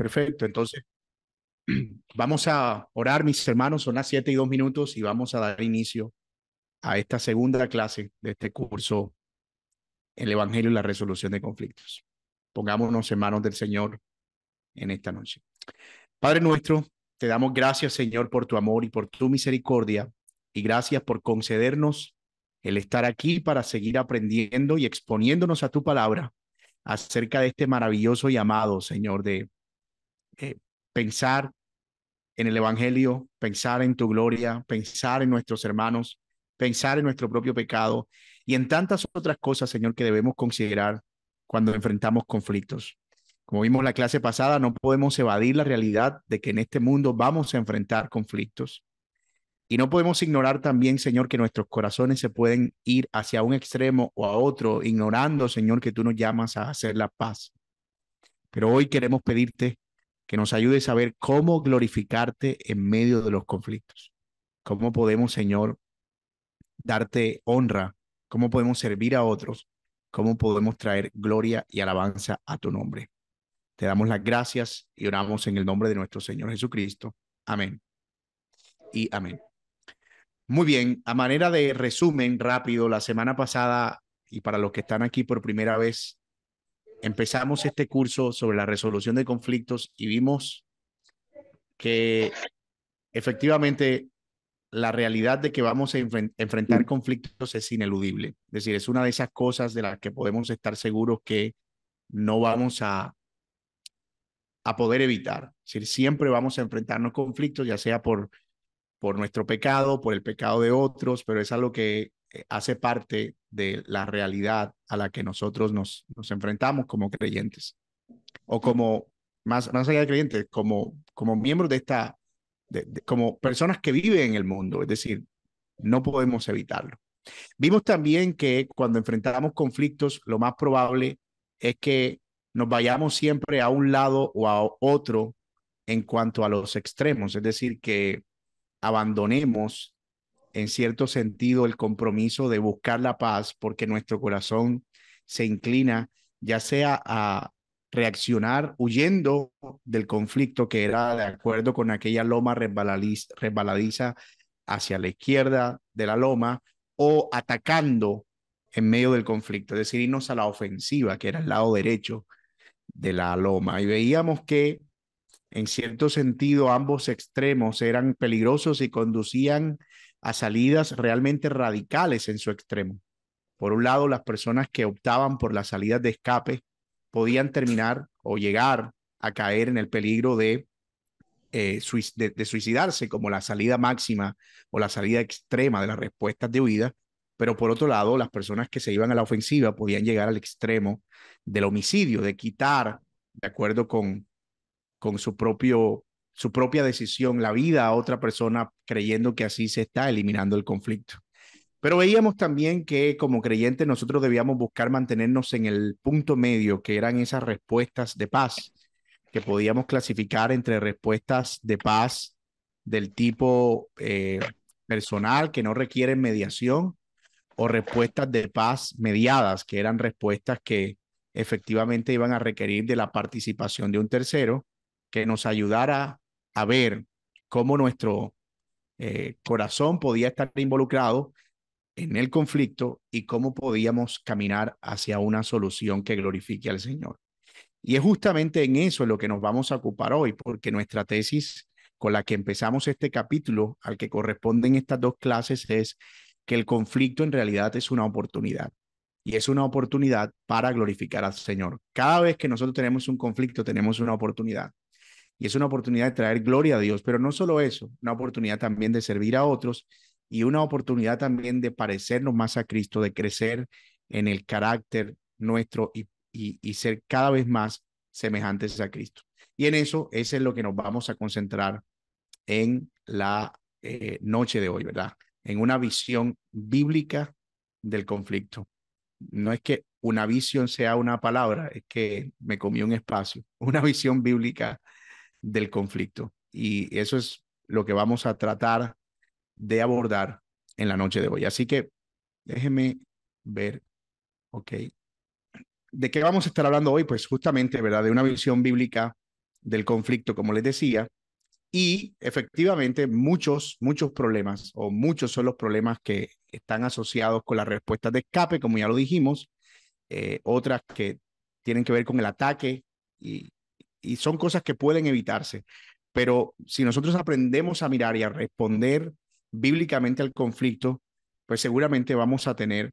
Perfecto, entonces vamos a orar, mis hermanos, son las siete y dos minutos y vamos a dar inicio a esta segunda clase de este curso, el Evangelio y la resolución de conflictos. Pongámonos en manos del Señor en esta noche. Padre nuestro, te damos gracias, Señor, por tu amor y por tu misericordia, y gracias por concedernos el estar aquí para seguir aprendiendo y exponiéndonos a tu palabra acerca de este maravilloso llamado, Señor, de eh, pensar en el Evangelio, pensar en tu gloria, pensar en nuestros hermanos, pensar en nuestro propio pecado y en tantas otras cosas, Señor, que debemos considerar cuando enfrentamos conflictos. Como vimos la clase pasada, no podemos evadir la realidad de que en este mundo vamos a enfrentar conflictos. Y no podemos ignorar también, Señor, que nuestros corazones se pueden ir hacia un extremo o a otro, ignorando, Señor, que tú nos llamas a hacer la paz. Pero hoy queremos pedirte que nos ayudes a ver cómo glorificarte en medio de los conflictos. Cómo podemos, Señor, darte honra, cómo podemos servir a otros, cómo podemos traer gloria y alabanza a tu nombre. Te damos las gracias y oramos en el nombre de nuestro Señor Jesucristo. Amén. Y amén. Muy bien, a manera de resumen rápido, la semana pasada, y para los que están aquí por primera vez, empezamos este curso sobre la resolución de conflictos y vimos que efectivamente la realidad de que vamos a enfrentar conflictos es ineludible. Es decir, es una de esas cosas de las que podemos estar seguros que no vamos a a poder evitar. Es decir, siempre vamos a enfrentarnos conflictos, ya sea por, por nuestro pecado, por el pecado de otros, pero es algo que eh, hace parte de la realidad a la que nosotros nos, nos enfrentamos como creyentes. O como, más, más allá de creyentes, como, como miembros de esta, como personas que viven en el mundo. Es decir, no podemos evitarlo. Vimos también que cuando enfrentamos conflictos, lo más probable es que nos vayamos siempre a un lado o a otro en cuanto a los extremos, es decir, que abandonemos en cierto sentido el compromiso de buscar la paz porque nuestro corazón se inclina ya sea a reaccionar huyendo del conflicto que era de acuerdo con aquella loma resbaladiza hacia la izquierda de la loma o atacando en medio del conflicto, es decir, irnos a la ofensiva, que era el lado derecho de la loma. Y veíamos que en cierto sentido ambos extremos eran peligrosos y conducían a salidas realmente radicales en su extremo. Por un lado, las personas que optaban por las salidas de escape podían terminar o llegar a caer en el peligro de, eh, de, suicidarse como la salida máxima o la salida extrema de las respuestas de huida, pero por otro lado, las personas que se iban a la ofensiva podían llegar al extremo del homicidio, de quitar, de acuerdo con, con su, propio, su propia decisión, la vida a otra persona creyendo que así se está eliminando el conflicto. Pero veíamos también que como creyentes nosotros debíamos buscar mantenernos en el punto medio, que eran esas respuestas de paz, que podíamos clasificar entre respuestas de paz del tipo eh, personal, que no requieren mediación, o respuestas de paz mediadas, que eran respuestas que efectivamente iban a requerir de la participación de un tercero que nos ayudara a ver cómo nuestro eh, corazón podía estar involucrado en el conflicto y cómo podíamos caminar hacia una solución que glorifique al Señor. Y es justamente en eso lo que nos vamos a ocupar hoy, porque nuestra tesis con la que empezamos este capítulo, al que corresponden estas dos clases, es que el conflicto en realidad es una oportunidad y es una oportunidad para glorificar al Señor. Cada vez que nosotros tenemos un conflicto, tenemos una oportunidad. Y es una oportunidad de traer gloria a Dios, pero no solo eso, una oportunidad también de servir a otros y una oportunidad también de parecernos más a Cristo, de crecer en el carácter nuestro y, y, ser cada vez más semejantes a Cristo. Y en eso, es en lo que nos vamos a concentrar en la eh, noche de hoy, ¿verdad? En una visión bíblica del conflicto no es que una visión sea una palabra, es que me comió un espacio, una visión bíblica del conflicto. Y eso es lo que vamos a tratar de abordar en la noche de hoy. Así que déjenme ver, ok. ¿De qué vamos a estar hablando hoy? Pues justamente, ¿verdad? De una visión bíblica del conflicto, como les decía, y efectivamente muchos, muchos problemas o muchos son los problemas que están asociados con las respuestas de escape, como ya lo dijimos, eh, otras que tienen que ver con el ataque y, y son cosas que pueden evitarse. Pero si nosotros aprendemos a mirar y a responder bíblicamente al conflicto, pues seguramente vamos a tener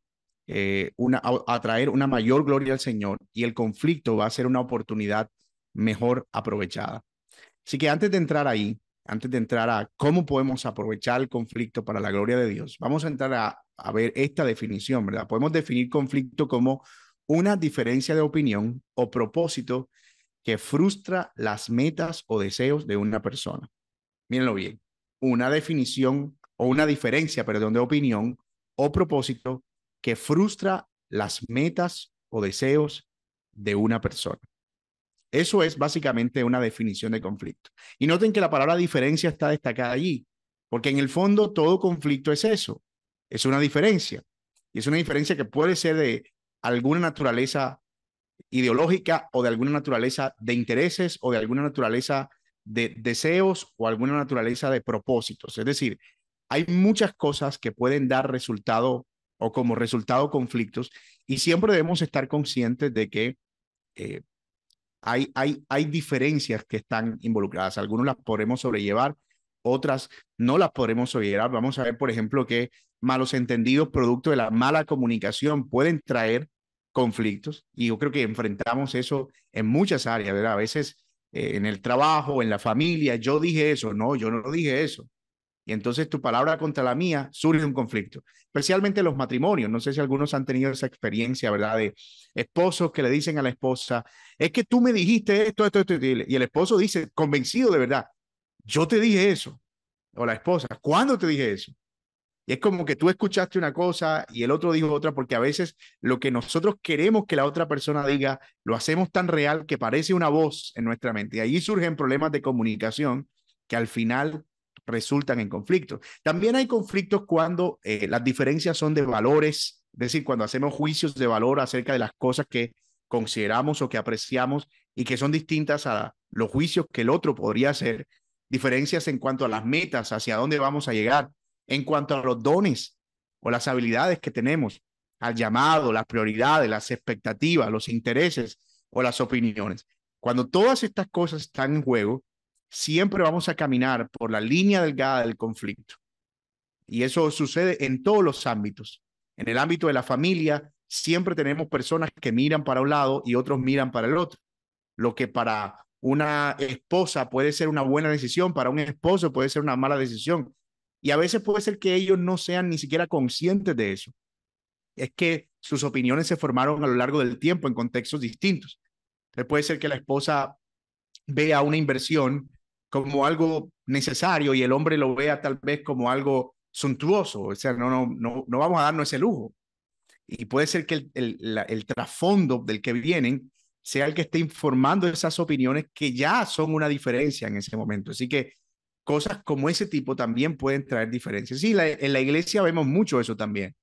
eh, una, a, traer una mayor gloria al Señor y el conflicto va a ser una oportunidad mejor aprovechada. Así que antes de entrar ahí, antes de entrar a cómo podemos aprovechar el conflicto para la gloria de Dios, vamos a entrar a, a ver esta definición, ¿verdad? Podemos definir conflicto como una diferencia de opinión o propósito que frustra las metas o deseos de una persona. Mírenlo bien, una definición o una diferencia, perdón, de opinión o propósito que frustra las metas o deseos de una persona. Eso es básicamente una definición de conflicto. Y noten que la palabra diferencia está destacada allí, porque en el fondo todo conflicto es eso, es una diferencia. Y es una diferencia que puede ser de alguna naturaleza ideológica o de alguna naturaleza de intereses o de alguna naturaleza de deseos o alguna naturaleza de propósitos. Es decir, hay muchas cosas que pueden dar resultado o como resultado conflictos y siempre debemos estar conscientes de que eh, hay, hay, hay diferencias que están involucradas. Algunas las podremos sobrellevar, otras no las podremos sobrellevar. Vamos a ver, por ejemplo, que malos entendidos producto de la mala comunicación pueden traer conflictos y yo creo que enfrentamos eso en muchas áreas, ¿verdad? A veces eh, en el trabajo, en la familia, yo dije eso, no, yo no dije eso. Y entonces tu palabra contra la mía surge un conflicto, especialmente los matrimonios. No sé si algunos han tenido esa experiencia, ¿verdad? De esposos que le dicen a la esposa, es que tú me dijiste esto, esto, esto, y el esposo dice, convencido de verdad, yo te dije eso. O la esposa, ¿cuándo te dije eso? Y es como que tú escuchaste una cosa y el otro dijo otra, porque a veces lo que nosotros queremos que la otra persona diga, lo hacemos tan real que parece una voz en nuestra mente. Y ahí surgen problemas de comunicación que al final resultan en conflictos. También hay conflictos cuando eh, las diferencias son de valores, es decir, cuando hacemos juicios de valor acerca de las cosas que consideramos o que apreciamos y que son distintas a los juicios que el otro podría hacer, diferencias en cuanto a las metas, hacia dónde vamos a llegar en cuanto a los dones o las habilidades que tenemos, al llamado, las prioridades, las expectativas, los intereses o las opiniones. Cuando todas estas cosas están en juego, siempre vamos a caminar por la línea delgada del conflicto. Y eso sucede en todos los ámbitos. En el ámbito de la familia, siempre tenemos personas que miran para un lado y otros miran para el otro. Lo que para una esposa puede ser una buena decisión, para un esposo puede ser una mala decisión. Y a veces puede ser que ellos no sean ni siquiera conscientes de eso. Es que sus opiniones se formaron a lo largo del tiempo en contextos distintos. Entonces puede ser que la esposa vea una inversión como algo necesario y el hombre lo vea tal vez como algo suntuoso. O sea, no, no, no, no vamos a darnos ese lujo. Y puede ser que el, el, el trasfondo del que vienen sea el que esté informando esas opiniones que ya son una diferencia en ese momento. Así que cosas como ese tipo también pueden traer diferencias. Sí, en la iglesia vemos mucho eso también.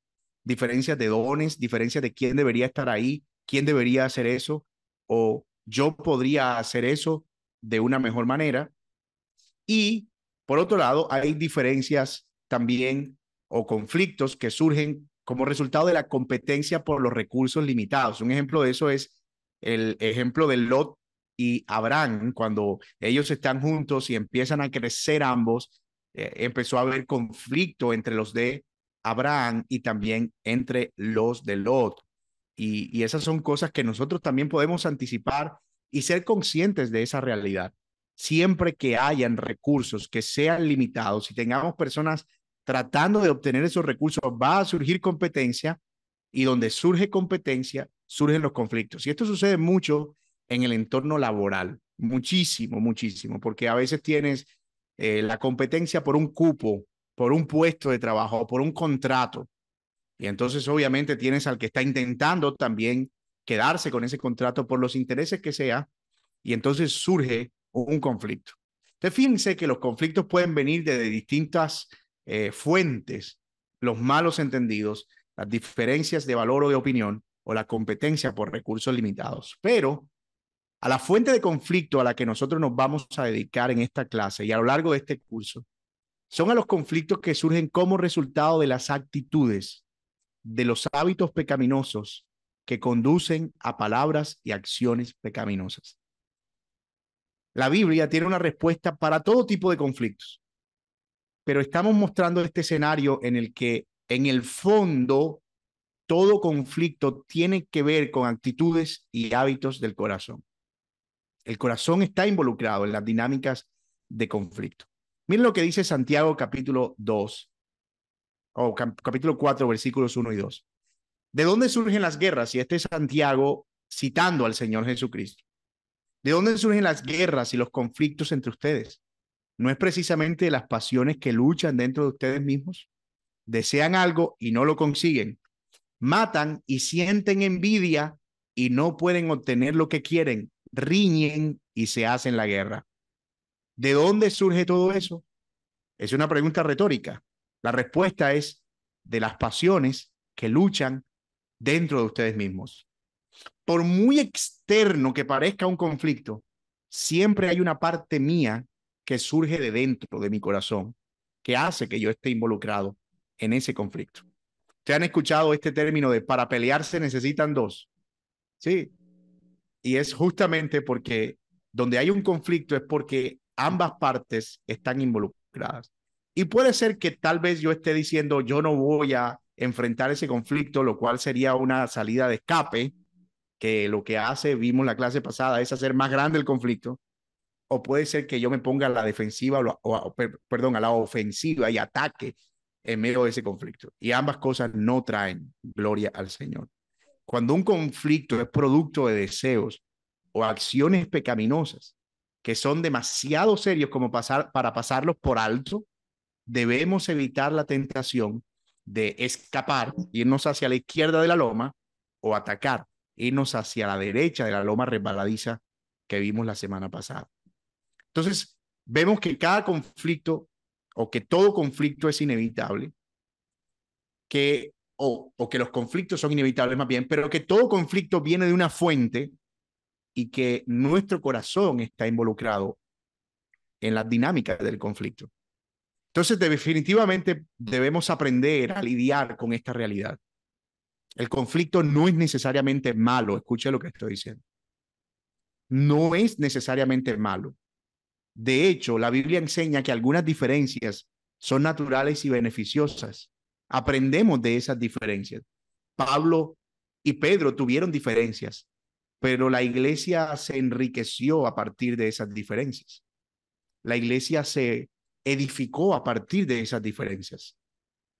Diferencias de dones, diferencias de quién debería estar ahí, quién debería hacer eso, o yo podría hacer eso de una mejor manera. Y por otro lado, hay diferencias también o conflictos que surgen como resultado de la competencia por los recursos limitados. Un ejemplo de eso es el ejemplo del Lot y Abraham, cuando ellos están juntos y empiezan a crecer ambos, eh, empezó a haber conflicto entre los de Abraham y también entre los de Lot. Y, y esas son cosas que nosotros también podemos anticipar y ser conscientes de esa realidad. Siempre que hayan recursos que sean limitados y tengamos personas tratando de obtener esos recursos, va a surgir competencia y donde surge competencia, surgen los conflictos. Y esto sucede mucho en el entorno laboral. Muchísimo, muchísimo, porque a veces tienes eh, la competencia por un cupo, por un puesto de trabajo, por un contrato. Y entonces obviamente tienes al que está intentando también quedarse con ese contrato por los intereses que sea, y entonces surge un conflicto. Entonces fíjense que los conflictos pueden venir de distintas eh, fuentes, los malos entendidos, las diferencias de valor o de opinión o la competencia por recursos limitados. Pero a la fuente de conflicto a la que nosotros nos vamos a dedicar en esta clase y a lo largo de este curso son a los conflictos que surgen como resultado de las actitudes, de los hábitos pecaminosos que conducen a palabras y acciones pecaminosas. La Biblia tiene una respuesta para todo tipo de conflictos, pero estamos mostrando este escenario en el que en el fondo todo conflicto tiene que ver con actitudes y hábitos del corazón. El corazón está involucrado en las dinámicas de conflicto. Miren lo que dice Santiago capítulo 2, o capítulo 4, versículos 1 y 2. ¿De dónde surgen las guerras? Y este es Santiago citando al Señor Jesucristo. ¿De dónde surgen las guerras y los conflictos entre ustedes? ¿No es precisamente las pasiones que luchan dentro de ustedes mismos? Desean algo y no lo consiguen. Matan y sienten envidia y no pueden obtener lo que quieren. Riñen y se hacen la guerra. ¿De dónde surge todo eso? Es una pregunta retórica. La respuesta es de las pasiones que luchan dentro de ustedes mismos. Por muy externo que parezca un conflicto, siempre hay una parte mía que surge de dentro de mi corazón, que hace que yo esté involucrado en ese conflicto. Ustedes han escuchado este término de para pelear se necesitan dos. Sí. Y es justamente porque donde hay un conflicto es porque ambas partes están involucradas. Y puede ser que tal vez yo esté diciendo, yo no voy a enfrentar ese conflicto, lo cual sería una salida de escape, que lo que hace, vimos la clase pasada, es hacer más grande el conflicto. O puede ser que yo me ponga a la defensiva, o, perdón, a la ofensiva y ataque en medio de ese conflicto. Y ambas cosas no traen gloria al Señor. Cuando un conflicto es producto de deseos o acciones pecaminosas, que son demasiado serios como pasar, para pasarlos por alto, debemos evitar la tentación de escapar, irnos hacia la izquierda de la loma o atacar, irnos hacia la derecha de la loma resbaladiza que vimos la semana pasada. Entonces, vemos que cada conflicto o que todo conflicto es inevitable, que, o, o que los conflictos son inevitables más bien, pero que todo conflicto viene de una fuente y que nuestro corazón está involucrado en las dinámicas del conflicto. Entonces, definitivamente debemos aprender a lidiar con esta realidad. El conflicto no es necesariamente malo, escuche lo que estoy diciendo. No es necesariamente malo. De hecho, la Biblia enseña que algunas diferencias son naturales y beneficiosas. Aprendemos de esas diferencias. Pablo y Pedro tuvieron diferencias, pero la iglesia se enriqueció a partir de esas diferencias. La iglesia se edificó a partir de esas diferencias.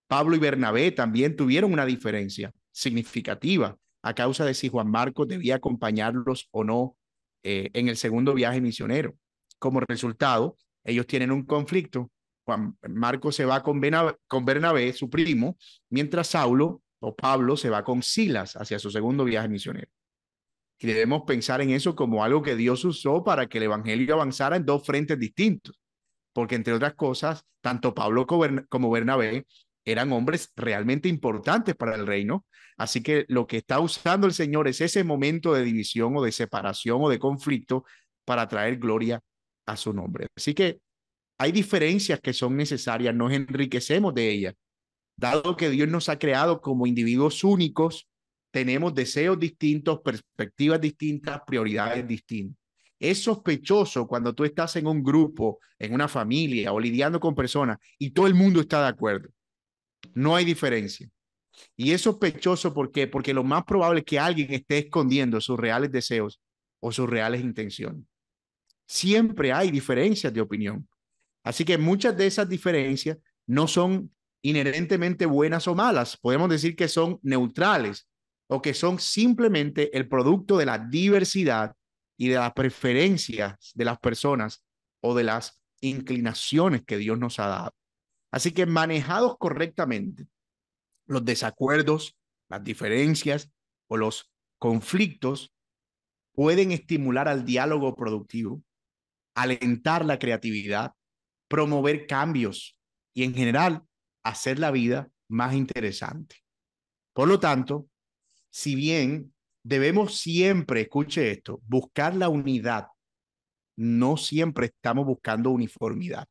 Pablo y Bernabé también tuvieron una diferencia significativa a causa de si Juan Marcos debía acompañarlos o no eh, en el segundo viaje misionero. Como resultado, ellos tienen un conflicto. Juan Marcos se va con, con Bernabé, su primo, mientras Saulo o Pablo se va con Silas hacia su segundo viaje misionero. Y debemos pensar en eso como algo que Dios usó para que el Evangelio avanzara en dos frentes distintos. Porque entre otras cosas, tanto Pablo como Bernabé eran hombres realmente importantes para el reino. Así que lo que está usando el Señor es ese momento de división o de separación o de conflicto para traer gloria a su nombre. Así que hay diferencias que son necesarias, nos enriquecemos de ellas. Dado que Dios nos ha creado como individuos únicos, tenemos deseos distintos, perspectivas distintas, prioridades distintas. Es sospechoso cuando tú estás en un grupo, en una familia o lidiando con personas y todo el mundo está de acuerdo. No hay diferencia. Y es sospechoso ¿por? Porque lo más probable es que alguien esté escondiendo sus reales deseos o sus reales intenciones. Siempre hay diferencias de opinión. Así que muchas de esas diferencias no son inherentemente buenas o malas. Podemos decir que son neutrales o que son simplemente el producto de la diversidad y de las preferencias de las personas o de las inclinaciones que Dios nos ha dado. Así que manejados correctamente, los desacuerdos, las diferencias o los conflictos pueden estimular al diálogo productivo, alentar la creatividad, promover cambios y en general hacer la vida más interesante. Por lo tanto, si bien debemos siempre, escuche esto, buscar la unidad. No siempre estamos buscando uniformidad.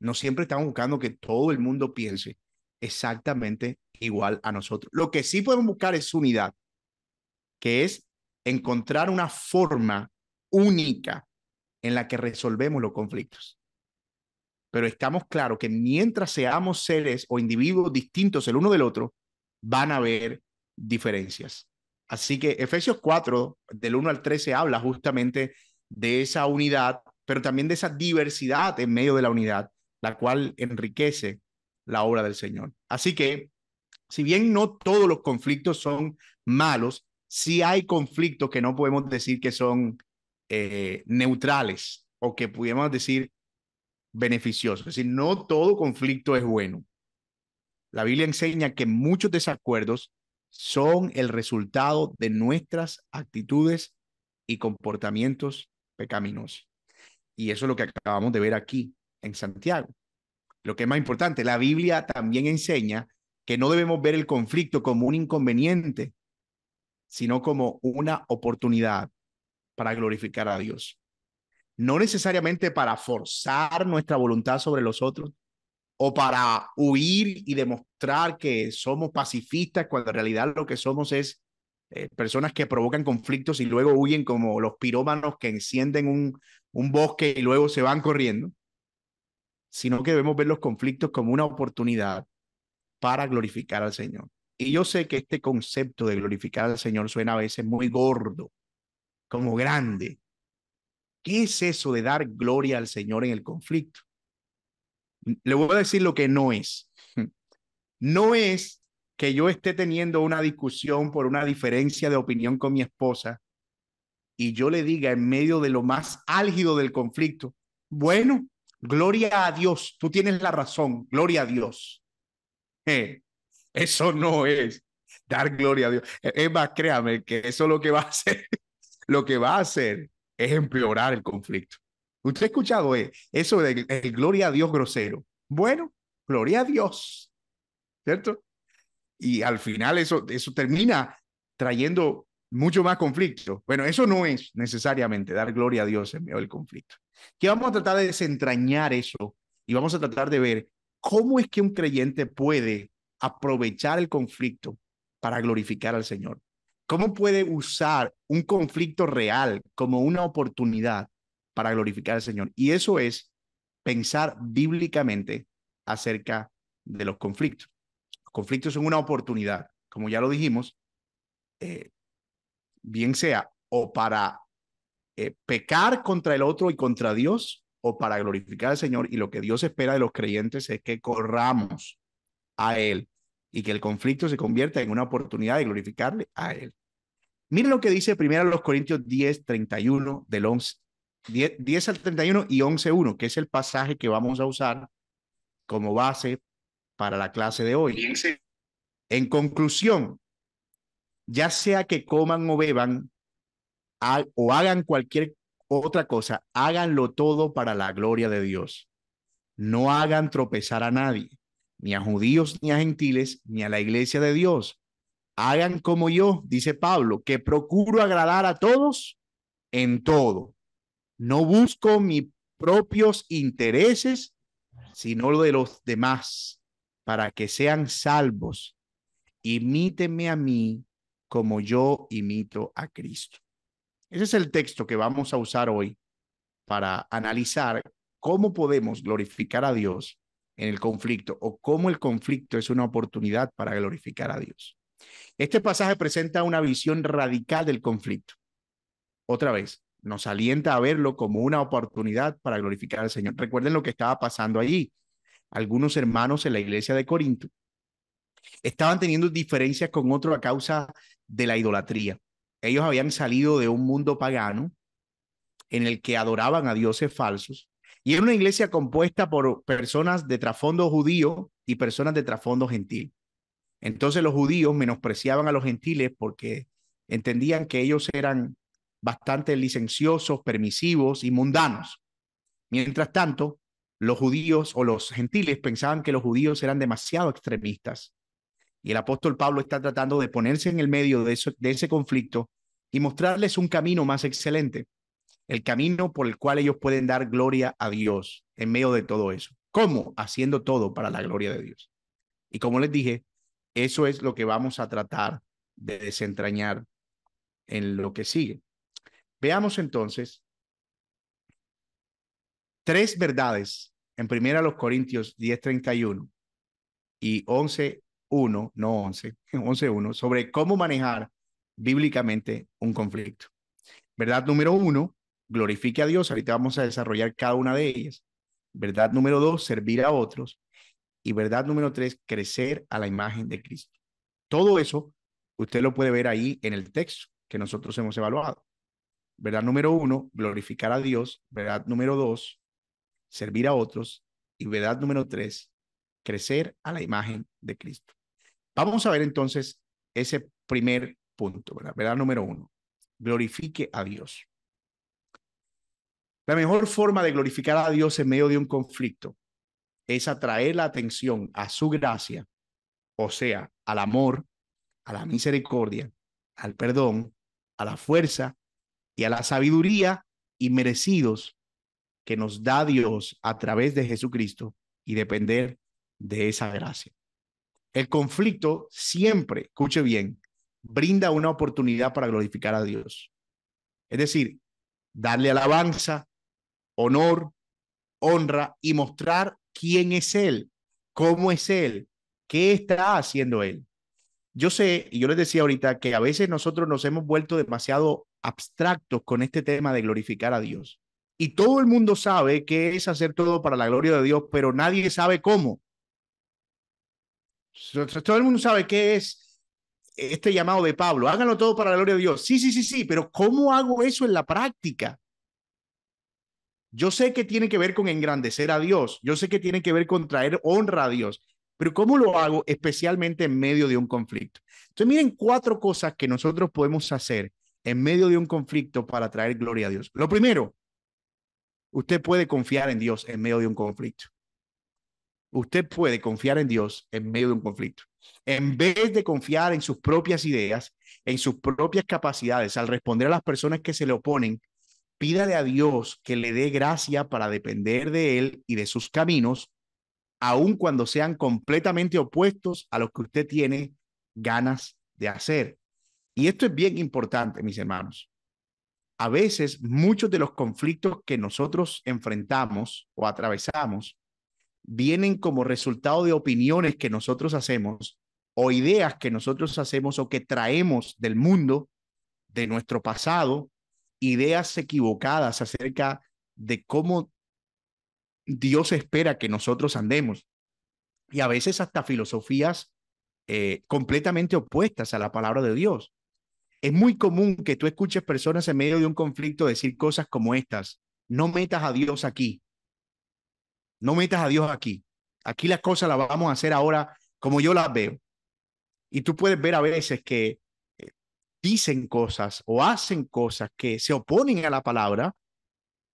No siempre estamos buscando que todo el mundo piense exactamente igual a nosotros. Lo que sí podemos buscar es unidad, que es encontrar una forma única en la que resolvemos los conflictos. Pero estamos claros que mientras seamos seres o individuos distintos el uno del otro, van a haber diferencias. Así que Efesios 4, del 1 al 13, habla justamente de esa unidad, pero también de esa diversidad en medio de la unidad, la cual enriquece la obra del Señor. Así que, si bien no todos los conflictos son malos, sí hay conflictos que no podemos decir que son eh, neutrales o que pudiéramos decir beneficiosos. Es decir, no todo conflicto es bueno. La Biblia enseña que muchos desacuerdos son el resultado de nuestras actitudes y comportamientos pecaminosos. Y eso es lo que acabamos de ver aquí en Santiago. Lo que es más importante, la Biblia también enseña que no debemos ver el conflicto como un inconveniente, sino como una oportunidad para glorificar a Dios. No necesariamente para forzar nuestra voluntad sobre los otros o para huir y demostrar que somos pacifistas cuando en realidad lo que somos es eh, personas que provocan conflictos y luego huyen como los pirómanos que encienden un, un bosque y luego se van corriendo sino que debemos ver los conflictos como una oportunidad para glorificar al Señor. Y yo sé que este concepto de glorificar al Señor suena a veces muy gordo, como grande. ¿Qué es eso de dar gloria al Señor en el conflicto? Le voy a decir lo que no es. No es que yo esté teniendo una discusión por una diferencia de opinión con mi esposa y yo le diga en medio de lo más álgido del conflicto, bueno, Gloria a Dios, tú tienes la razón, gloria a Dios. Eh, eso no es dar gloria a Dios. E, es más, créame que eso lo que va a hacer, lo que va a hacer es empeorar el conflicto. Usted ha escuchado eh, eso de el gloria a Dios grosero. Bueno, gloria a Dios, ¿cierto? Y al final eso, eso termina trayendo mucho más conflicto. Bueno, eso no es necesariamente dar gloria a Dios en medio del conflicto. Que vamos a tratar de desentrañar eso y vamos a tratar de ver cómo es que un creyente puede aprovechar el conflicto para glorificar al Señor. ¿Cómo puede usar un conflicto real como una oportunidad para glorificar al Señor? Y eso es pensar bíblicamente acerca de los conflictos. Los conflictos son una oportunidad, como ya lo dijimos, eh, bien sea o para eh, pecar contra el otro y contra Dios o para glorificar al Señor. Y lo que Dios espera de los creyentes es que corramos a Él y que el conflicto se convierta en una oportunidad de glorificarle a Él. Miren lo que dice primero los Corintios 10, 31 del 11, 10, 10 al 31 y 11, 1, que es el pasaje que vamos a usar como base para la clase de hoy. En conclusión, ya sea que coman o beban o hagan cualquier otra cosa, háganlo todo para la gloria de Dios. No hagan tropezar a nadie, ni a judíos, ni a gentiles, ni a la iglesia de Dios. Hagan como yo, dice Pablo, que procuro agradar a todos en todo. No busco mis propios intereses, sino lo de los demás, para que sean salvos. Imíteme a mí como yo imito a Cristo. Ese es el texto que vamos a usar hoy para analizar cómo podemos glorificar a Dios en el conflicto o cómo el conflicto es una oportunidad para glorificar a Dios. Este pasaje presenta una visión radical del conflicto. Otra vez, nos alienta a verlo como una oportunidad para glorificar al Señor. Recuerden lo que estaba pasando allí. Algunos hermanos en la iglesia de Corinto estaban teniendo diferencias con otro a causa de la idolatría ellos habían salido de un mundo pagano en el que adoraban a dioses falsos y era una iglesia compuesta por personas de trasfondo judío y personas de trasfondo gentil. Entonces los judíos menospreciaban a los gentiles porque entendían que ellos eran bastante licenciosos, permisivos y mundanos. Mientras tanto, los judíos o los gentiles pensaban que los judíos eran demasiado extremistas Y el apóstol Pablo está tratando de ponerse en el medio de, ese conflicto y mostrarles un camino más excelente, el camino por el cual ellos pueden dar gloria a Dios en medio de todo eso. ¿Cómo? Haciendo todo para la gloria de Dios. Y como les dije, eso es lo que vamos a tratar de desentrañar en lo que sigue. Veamos entonces tres verdades en primera los Corintios 10:31 y 11:1, no 11, 11:1 sobre cómo manejar bíblicamente un conflicto. Verdad número uno, glorifique a Dios. Ahorita vamos a desarrollar cada una de ellas. Verdad número dos, servir a otros. Y verdad número tres, crecer a la imagen de Cristo. Todo eso usted lo puede ver ahí en el texto que nosotros hemos evaluado. Verdad número uno, glorificar a Dios. Verdad número dos, servir a otros. Y verdad número tres, crecer a la imagen de Cristo. Vamos a ver entonces ese primer punto, ¿verdad? Verdad número uno, glorifique a Dios. La mejor forma de glorificar a Dios en medio de un conflicto es atraer la atención a su gracia, o sea, al amor, a la misericordia, al perdón, a la fuerza y a la sabiduría y merecidos que nos da Dios a través de Jesucristo y depender de esa gracia. El conflicto siempre, escuche bien, brinda una oportunidad para glorificar a Dios. Es decir, darle alabanza, honor, honra y mostrar quién es Él, cómo es Él, qué está haciendo Él. Yo sé, y yo les decía ahorita, que a veces nosotros nos hemos vuelto demasiado abstractos con este tema de glorificar a Dios. Y todo el mundo sabe que es hacer todo para la gloria de Dios, pero nadie sabe cómo. Todo el mundo sabe qué es este llamado de Pablo. Háganlo todo para la gloria de Dios. Sí, sí, sí, sí, pero ¿cómo hago eso en la práctica? Yo sé que tiene que ver con engrandecer a Dios, yo sé que tiene que ver con traer honra a Dios, pero ¿cómo lo hago especialmente en medio de un conflicto? Entonces miren cuatro cosas que nosotros podemos hacer en medio de un conflicto para traer gloria a Dios. Lo primero, usted puede confiar en Dios en medio de un conflicto. Usted puede confiar en Dios en medio de un conflicto. En vez de confiar en sus propias ideas, en sus propias capacidades, al responder a las personas que se le oponen, pídale a Dios que le dé gracia para depender de Él y de sus caminos, aun cuando sean completamente opuestos a lo que usted tiene ganas de hacer. Y esto es bien importante, mis hermanos. A veces muchos de los conflictos que nosotros enfrentamos o atravesamos vienen como resultado de opiniones que nosotros hacemos o ideas que nosotros hacemos o que traemos del mundo, de nuestro pasado ideas equivocadas acerca de cómo Dios espera que nosotros andemos. Y a veces hasta filosofías eh, completamente opuestas a la palabra de Dios. Es muy común que tú escuches personas en medio de un conflicto decir cosas como estas. No metas a Dios aquí. No metas a Dios aquí. Aquí las cosas las vamos a hacer ahora como yo las veo. Y tú puedes ver a veces que dicen cosas o hacen cosas que se oponen a la palabra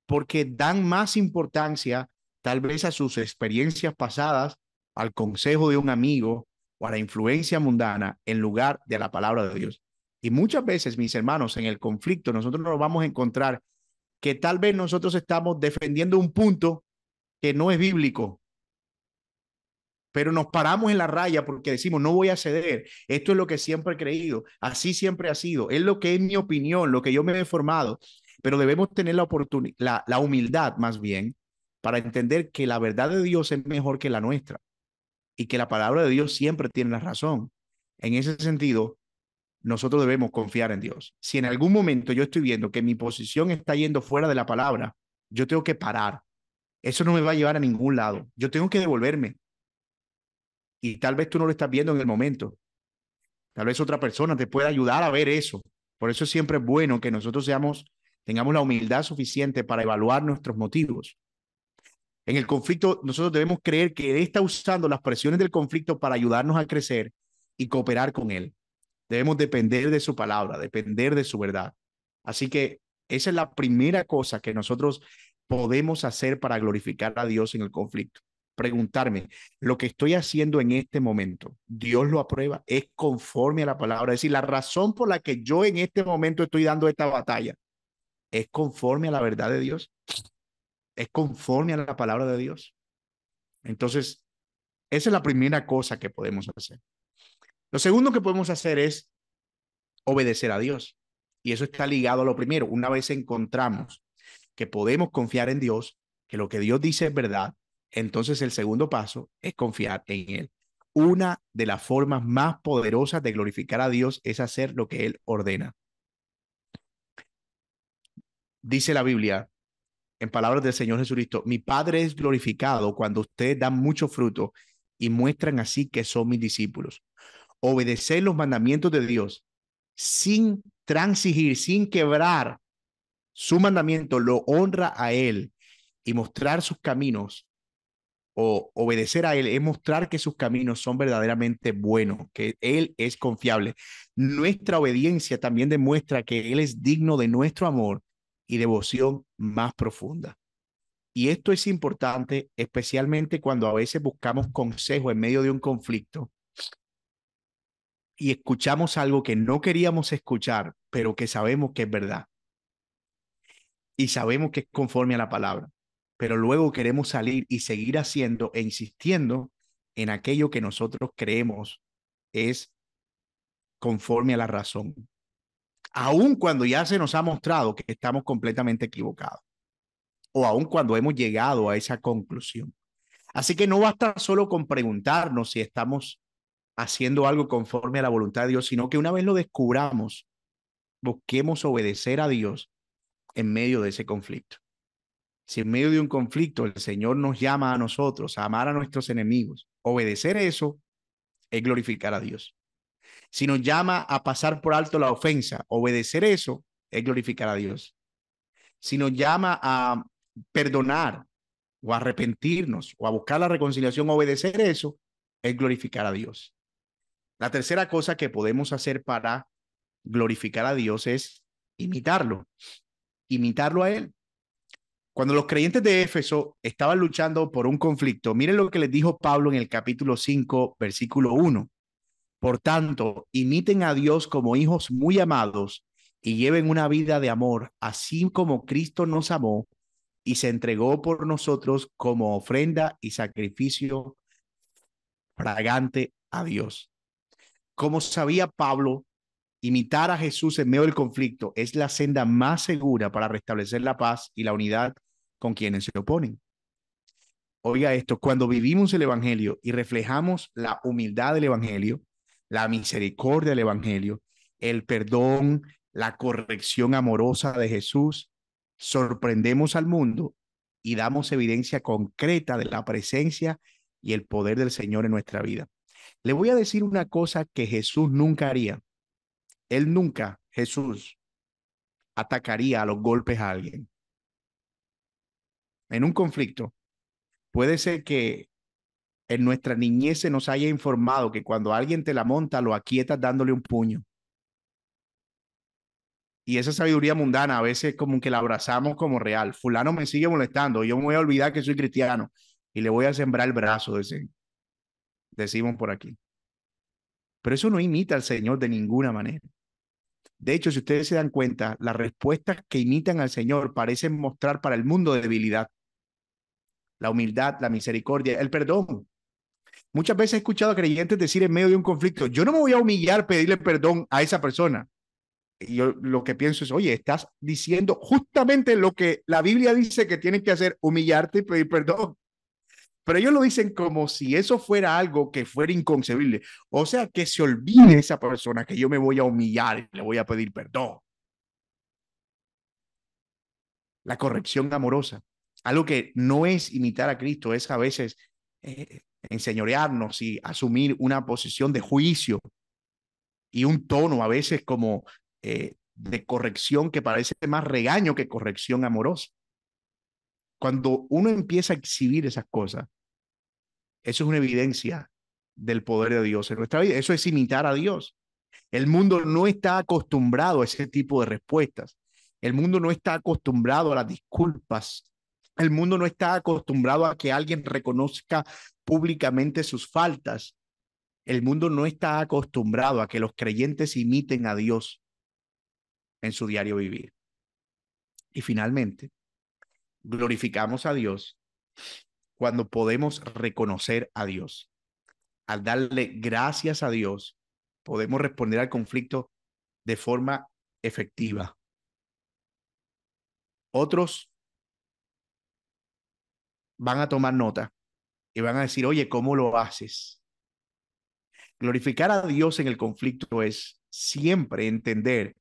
porque dan más importancia tal vez a sus experiencias pasadas, al consejo de un amigo o a la influencia mundana en lugar de la palabra de Dios. Y muchas veces, mis hermanos, en el conflicto nosotros nos vamos a encontrar que tal vez nosotros estamos defendiendo un punto que no es bíblico, pero nos paramos en la raya porque decimos, no voy a ceder, esto es lo que siempre he creído, así siempre ha sido, es lo que es mi opinión, lo que yo me he formado, pero debemos tener la oportunidad, la, la humildad más bien, para entender que la verdad de Dios es mejor que la nuestra y que la palabra de Dios siempre tiene la razón. En ese sentido, nosotros debemos confiar en Dios. Si en algún momento yo estoy viendo que mi posición está yendo fuera de la palabra, yo tengo que parar. Eso no me va a llevar a ningún lado. Yo tengo que devolverme y tal vez tú no lo estás viendo en el momento. Tal vez otra persona te pueda ayudar a ver eso. Por eso es siempre bueno que nosotros seamos, tengamos la humildad suficiente para evaluar nuestros motivos. En el conflicto, nosotros debemos creer que Él está usando las presiones del conflicto para ayudarnos a crecer y cooperar con Él. Debemos depender de su palabra, depender de su verdad. Así que esa es la primera cosa que nosotros podemos hacer para glorificar a Dios en el conflicto. Preguntarme, lo que estoy haciendo en este momento, Dios lo aprueba, es conforme a la palabra. Es decir, la razón por la que yo en este momento estoy dando esta batalla es conforme a la verdad de Dios, es conforme a la palabra de Dios. Entonces, esa es la primera cosa que podemos hacer. Lo segundo que podemos hacer es obedecer a Dios. Y eso está ligado a lo primero. Una vez encontramos que podemos confiar en Dios, que lo que Dios dice es verdad, entonces el segundo paso es confiar en Él. Una de las formas más poderosas de glorificar a Dios es hacer lo que Él ordena. Dice la Biblia, en palabras del Señor Jesucristo, mi Padre es glorificado cuando ustedes dan mucho fruto y muestran así que son mis discípulos. Obedecer los mandamientos de Dios sin transigir, sin quebrar su mandamiento, lo honra a Él y mostrar sus caminos o obedecer a Él es mostrar que sus caminos son verdaderamente buenos, que Él es confiable. Nuestra obediencia también demuestra que Él es digno de nuestro amor y devoción más profunda. Y esto es importante, especialmente cuando a veces buscamos consejo en medio de un conflicto y escuchamos algo que no queríamos escuchar, pero que sabemos que es verdad. Y sabemos que es conforme a la palabra pero luego queremos salir y seguir haciendo e insistiendo en aquello que nosotros creemos es conforme a la razón, aun cuando ya se nos ha mostrado que estamos completamente equivocados, o aun cuando hemos llegado a esa conclusión. Así que no basta solo con preguntarnos si estamos haciendo algo conforme a la voluntad de Dios, sino que una vez lo descubramos, busquemos obedecer a Dios en medio de ese conflicto. Si en medio de un conflicto el Señor nos llama a nosotros a amar a nuestros enemigos, obedecer eso es glorificar a Dios. Si nos llama a pasar por alto la ofensa, obedecer eso es glorificar a Dios. Si nos llama a perdonar o arrepentirnos o a buscar la reconciliación, obedecer eso es glorificar a Dios. La tercera cosa que podemos hacer para glorificar a Dios es imitarlo, imitarlo a Él. Cuando los creyentes de Éfeso estaban luchando por un conflicto, miren lo que les dijo Pablo en el capítulo 5, versículo 1. Por tanto, imiten a Dios como hijos muy amados y lleven una vida de amor, así como Cristo nos amó y se entregó por nosotros como ofrenda y sacrificio fragante a Dios. Como sabía Pablo, imitar a Jesús en medio del conflicto es la senda más segura para restablecer la paz y la unidad con quienes se oponen. Oiga esto, cuando vivimos el Evangelio y reflejamos la humildad del Evangelio, la misericordia del Evangelio, el perdón, la corrección amorosa de Jesús, sorprendemos al mundo y damos evidencia concreta de la presencia y el poder del Señor en nuestra vida. Le voy a decir una cosa que Jesús nunca haría. Él nunca, Jesús, atacaría a los golpes a alguien en un conflicto, puede ser que en nuestra niñez se nos haya informado que cuando alguien te la monta, lo aquietas dándole un puño. Y esa sabiduría mundana a veces como que la abrazamos como real. Fulano me sigue molestando, yo me voy a olvidar que soy cristiano y le voy a sembrar el brazo, decimos por aquí. Pero eso no imita al Señor de ninguna manera. De hecho, si ustedes se dan cuenta, las respuestas que imitan al Señor parecen mostrar para el mundo debilidad la humildad, la misericordia, el perdón. Muchas veces he escuchado a creyentes decir en medio de un conflicto, yo no me voy a humillar pedirle perdón a esa persona. Y yo lo que pienso es, oye, estás diciendo justamente lo que la Biblia dice que tienes que hacer, humillarte y pedir perdón. Pero ellos lo dicen como si eso fuera algo que fuera inconcebible. O sea, que se olvide esa persona que yo me voy a humillar y le voy a pedir perdón. La corrección amorosa. Algo que no es imitar a Cristo, es a veces eh, enseñorearnos y asumir una posición de juicio y un tono a veces como eh, de corrección que parece más regaño que corrección amorosa. Cuando uno empieza a exhibir esas cosas, eso es una evidencia del poder de Dios en nuestra vida. Eso es imitar a Dios. El mundo no está acostumbrado a ese tipo de respuestas. El mundo no está acostumbrado a las disculpas El mundo no está acostumbrado a que alguien reconozca públicamente sus faltas. El mundo no está acostumbrado a que los creyentes imiten a Dios en su diario vivir. Y finalmente, glorificamos a Dios cuando podemos reconocer a Dios. Al darle gracias a Dios, podemos responder al conflicto de forma efectiva. Otros van a tomar nota y van a decir, oye, ¿cómo lo haces? Glorificar a Dios en el conflicto es siempre entender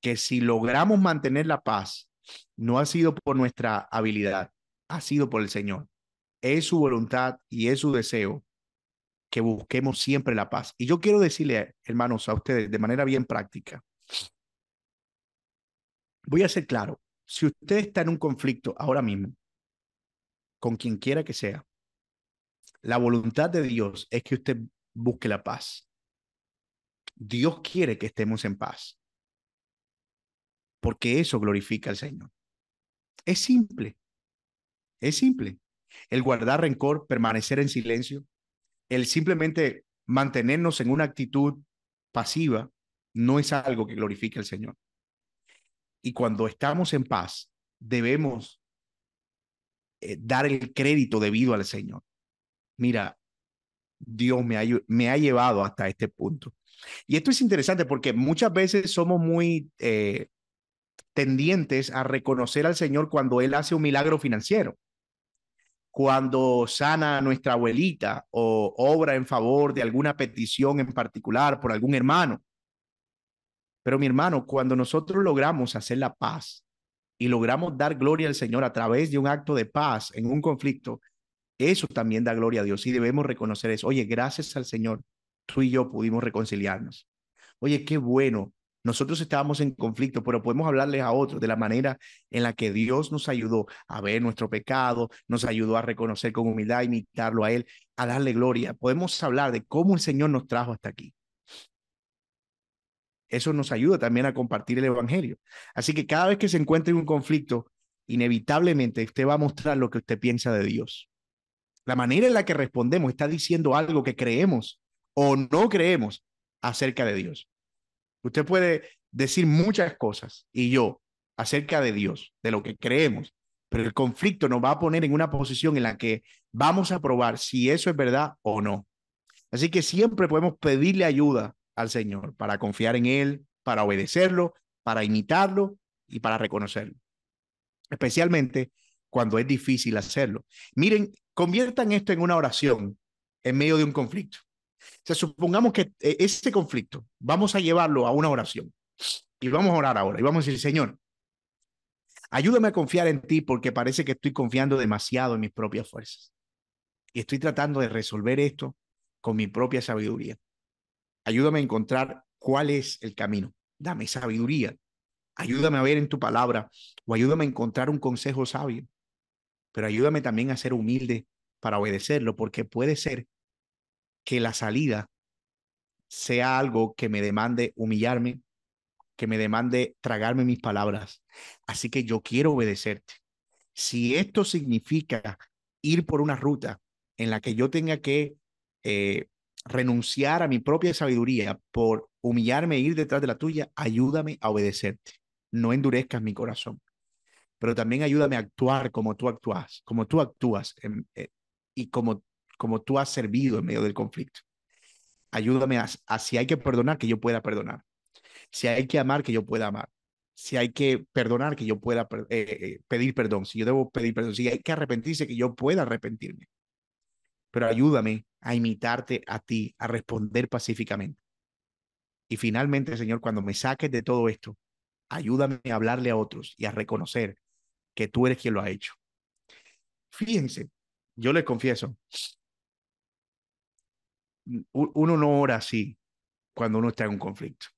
que si logramos mantener la paz, no ha sido por nuestra habilidad, ha sido por el Señor. Es su voluntad y es su deseo que busquemos siempre la paz. Y yo quiero decirle, hermanos, a ustedes de manera bien práctica, voy a ser claro, si usted está en un conflicto ahora mismo, con quien quiera que sea, la voluntad de Dios es que usted busque la paz. Dios quiere que estemos en paz, porque eso glorifica al Señor. Es simple, es simple. El guardar rencor, permanecer en silencio, el simplemente mantenernos en una actitud pasiva, no es algo que glorifique al Señor. Y cuando estamos en paz, debemos eh, dar el crédito debido al Señor. Mira, Dios me ha, llevado hasta este punto. Y esto es interesante porque muchas veces somos muy eh, tendientes a reconocer al Señor cuando Él hace un milagro financiero, cuando sana a nuestra abuelita o obra en favor de alguna petición en particular por algún hermano. Pero mi hermano, cuando nosotros logramos hacer la paz y logramos dar gloria al Señor a través de un acto de paz en un conflicto, eso también da gloria a Dios y debemos reconocer eso. Oye, gracias al Señor, tú y yo pudimos reconciliarnos. Oye, qué bueno. Nosotros estábamos en conflicto, pero podemos hablarles a otros de la manera en la que Dios nos ayudó a ver nuestro pecado, nos ayudó a reconocer con humildad, imitarlo a Él, a darle gloria. Podemos hablar de cómo el Señor nos trajo hasta aquí eso nos ayuda también a compartir el Evangelio. Así que cada vez que se encuentre un conflicto, inevitablemente usted va a mostrar lo que usted piensa de Dios. La manera en la que respondemos está diciendo algo que creemos o no creemos acerca de Dios. Usted puede decir muchas cosas y yo acerca de Dios, de lo que creemos, pero el conflicto nos va a poner en una posición en la que vamos a probar si eso es verdad o no. Así que siempre podemos pedirle ayuda al Señor, para confiar en Él, para obedecerlo, para imitarlo y para reconocerlo. Especialmente cuando es difícil hacerlo. Miren, conviertan esto en una oración en medio de un conflicto. O sea, supongamos que eh, ese conflicto vamos a llevarlo a una oración y vamos a orar ahora y vamos a decir, Señor, ayúdame a confiar en ti porque parece que estoy confiando demasiado en mis propias fuerzas y estoy tratando de resolver esto con mi propia sabiduría. Ayúdame a encontrar cuál es el camino. Dame sabiduría. Ayúdame a ver en tu palabra o ayúdame a encontrar un consejo sabio. Pero ayúdame también a ser humilde para obedecerlo, porque puede ser que la salida sea algo que me demande humillarme, que me demande tragarme mis palabras. Así que yo quiero obedecerte. Si esto significa ir por una ruta en la que yo tenga que eh, renunciar a mi propia sabiduría por humillarme e ir detrás de la tuya, ayúdame a obedecerte. No endurezcas mi corazón, pero también ayúdame a actuar como tú actúas, como tú actúas eh, y como, como tú has servido en medio del conflicto. Ayúdame a, si hay que perdonar, que yo pueda perdonar. Si hay que amar, que yo pueda amar. Si hay que perdonar, que yo pueda eh, eh, pedir perdón. Si yo debo pedir perdón. Si hay que arrepentirse, que yo pueda arrepentirme. Pero ayúdame a imitarte a ti, a responder pacíficamente. Y finalmente, Señor, cuando me saques de todo esto, ayúdame a hablarle a otros y a reconocer que tú eres quien lo ha hecho. Fíjense, yo les confieso, uno no ora así cuando uno está en un conflicto.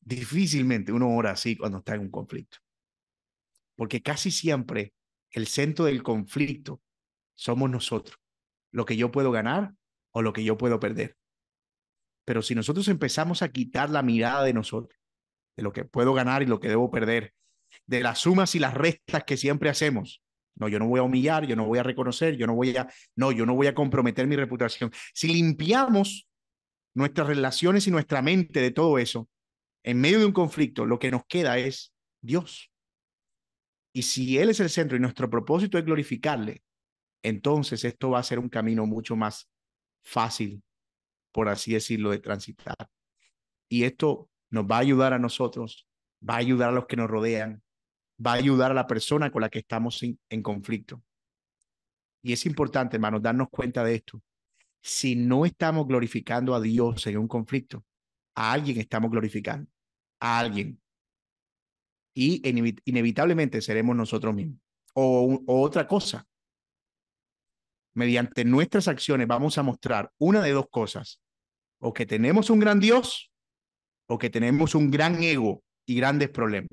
Difícilmente uno ora así cuando está en un conflicto. Porque casi siempre el centro del conflicto somos nosotros lo que yo puedo ganar o lo que yo puedo perder. Pero si nosotros empezamos a quitar la mirada de nosotros, de lo que puedo ganar y lo que debo perder, de las sumas y las restas que siempre hacemos. No, yo no voy a humillar, yo no voy a reconocer, yo no voy a, no, yo no voy a comprometer mi reputación. Si limpiamos nuestras relaciones y nuestra mente de todo eso, en medio de un conflicto, lo que nos queda es Dios. Y si Él es el centro y nuestro propósito es glorificarle, entonces esto va a ser un camino mucho más fácil, por así decirlo, de transitar. Y esto nos va a ayudar a nosotros, va a ayudar a los que nos rodean, va a ayudar a la persona con la que estamos en, conflicto. Y es importante, hermanos, darnos cuenta de esto. Si no estamos glorificando a Dios en un conflicto, a alguien estamos glorificando, a alguien. Y inevitablemente seremos nosotros mismos. O, o otra cosa, mediante nuestras acciones vamos a mostrar una de dos cosas. O que tenemos un gran Dios o que tenemos un gran ego y grandes problemas.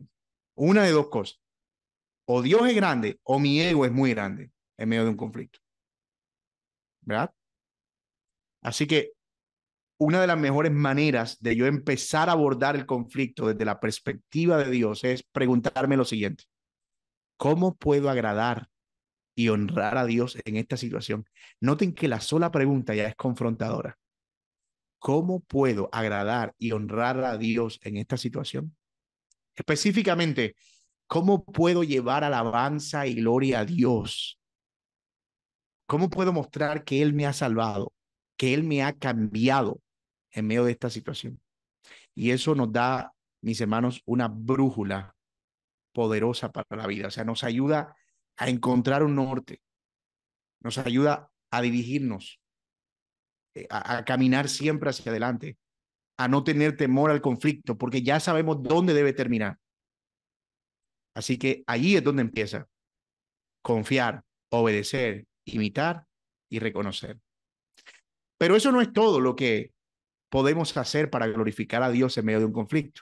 Una de dos cosas. O Dios es grande o mi ego es muy grande en medio de un conflicto. ¿Verdad? Así que una de las mejores maneras de yo empezar a abordar el conflicto desde la perspectiva de Dios es preguntarme lo siguiente. ¿Cómo puedo agradar y honrar a Dios en esta situación? Noten que la sola pregunta ya es confrontadora. ¿Cómo puedo agradar y honrar a Dios en esta situación? Específicamente, ¿cómo puedo llevar alabanza y gloria a Dios? ¿Cómo puedo mostrar que Él me ha salvado, que Él me ha cambiado en medio de esta situación? Y eso nos da, mis hermanos, una brújula poderosa para la vida. O sea, nos ayuda a encontrar un norte, nos ayuda a dirigirnos eh, a, caminar siempre hacia adelante, a no tener temor al conflicto, porque ya sabemos dónde debe terminar. Así que allí es donde empieza. Confiar, obedecer, imitar y reconocer. Pero eso no es todo lo que podemos hacer para glorificar a Dios en medio de un conflicto.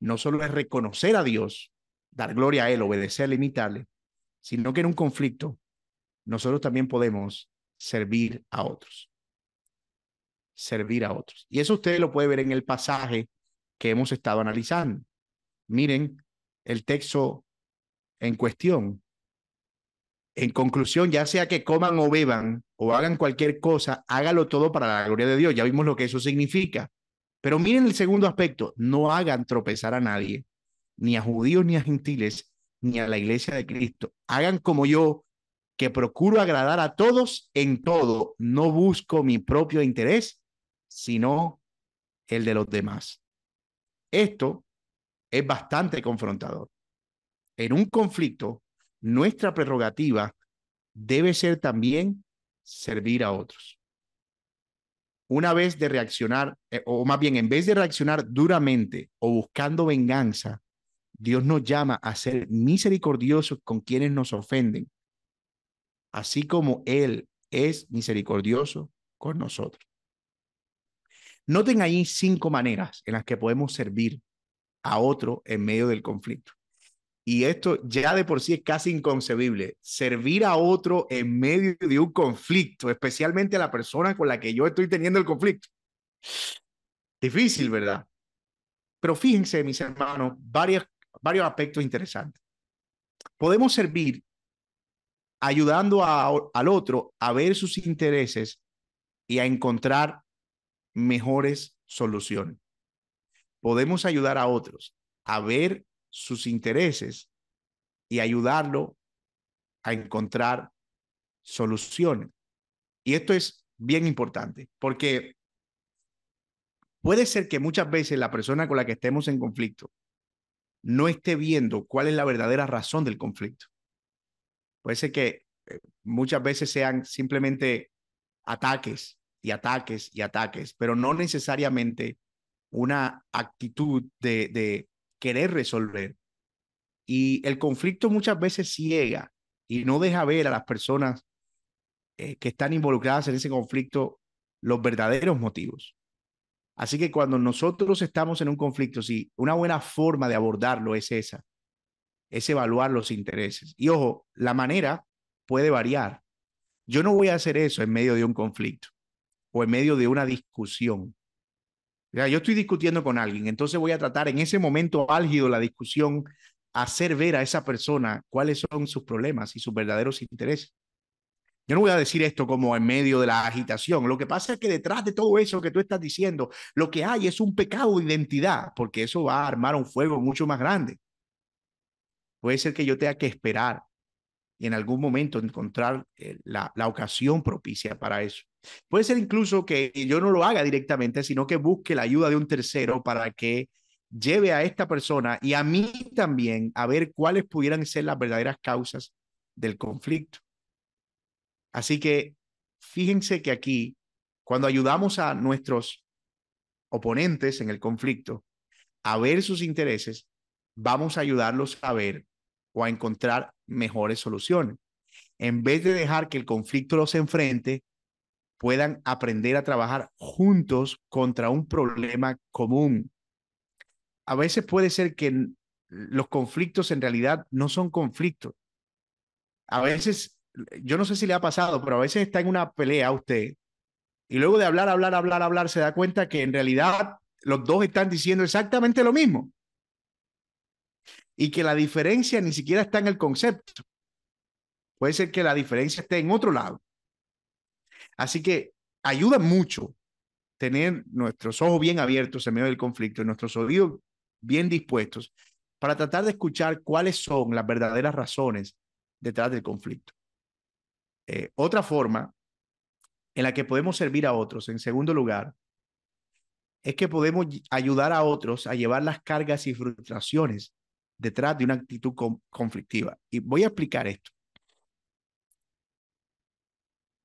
No solo es reconocer a Dios, dar gloria a Él, obedecerle, imitarle, sino que en un conflicto nosotros también podemos servir a otros servir a otros. Y eso usted lo puede ver en el pasaje que hemos estado analizando. Miren el texto en cuestión. En conclusión, ya sea que coman o beban o hagan cualquier cosa, hágalo todo para la gloria de Dios. Ya vimos lo que eso significa. Pero miren el segundo aspecto, no hagan tropezar a nadie, ni a judíos ni a gentiles, ni a la iglesia de Cristo. Hagan como yo, que procuro agradar a todos en todo, no busco mi propio interés, sino el de los demás. Esto es bastante confrontador. En un conflicto, nuestra prerrogativa debe ser también servir a otros. Una vez de reaccionar, eh, o más bien en vez de reaccionar duramente o buscando venganza, Dios nos llama a ser misericordiosos con quienes nos ofenden, así como Él es misericordioso con nosotros. Noten ahí cinco maneras en las que podemos servir a otro en medio del conflicto. Y esto ya de por sí es casi inconcebible. Servir a otro en medio de un conflicto, especialmente a la persona con la que yo estoy teniendo el conflicto. Difícil, ¿verdad? Pero fíjense, mis hermanos, varios, varios aspectos interesantes. Podemos servir ayudando al otro a ver sus intereses y a encontrar mejores soluciones. Podemos ayudar a otros a ver sus intereses y ayudarlo a encontrar soluciones. Y esto es bien importante porque puede ser que muchas veces la persona con la que estemos en conflicto no esté viendo cuál es la verdadera razón del conflicto. Puede ser que eh, muchas veces sean simplemente ataques y ataques y ataques, pero no necesariamente una actitud de, querer resolver. Y el conflicto muchas veces ciega y no deja ver a las personas eh, que están involucradas en ese conflicto los verdaderos motivos. Así que cuando nosotros estamos en un conflicto, sí, una buena forma de abordarlo es esa, es evaluar los intereses. Y ojo, la manera puede variar. Yo no voy a hacer eso en medio de un conflicto o en medio de una discusión. yo estoy discutiendo con alguien, entonces voy a tratar en ese momento álgido la discusión hacer ver a esa persona cuáles son sus problemas y sus verdaderos intereses. Yo no voy a decir esto como en medio de la agitación. Lo que pasa es que detrás de todo eso que tú estás diciendo, lo que hay es un pecado de identidad, porque eso va a armar un fuego mucho más grande. Puede ser que yo tenga que esperar y en algún momento encontrar eh, la, la ocasión propicia para eso. Puede ser incluso que yo no lo haga directamente, sino que busque la ayuda de un tercero para que lleve a esta persona y a mí también a ver cuáles pudieran ser las verdaderas causas del conflicto. Así que fíjense que aquí, cuando ayudamos a nuestros oponentes en el conflicto a ver sus intereses, vamos a ayudarlos a ver o a encontrar mejores soluciones. En vez de dejar que el conflicto los enfrente, puedan aprender a trabajar juntos contra un problema común. A veces puede ser que los conflictos en realidad no son conflictos. A veces, yo no sé si le ha pasado, pero a veces está en una pelea a usted y luego de hablar, hablar, hablar, hablar, se da cuenta que en realidad los dos están diciendo exactamente lo mismo y que la diferencia ni siquiera está en el concepto. Puede ser que la diferencia esté en otro lado. Así que ayuda mucho tener nuestros ojos bien abiertos en medio del conflicto y nuestros oídos bien dispuestos para tratar de escuchar cuáles son las verdaderas razones detrás del conflicto. Eh, otra forma en la que podemos servir a otros, en segundo lugar, es que podemos ayudar a otros a llevar las cargas y frustraciones detrás de una actitud conflictiva. Y voy a explicar esto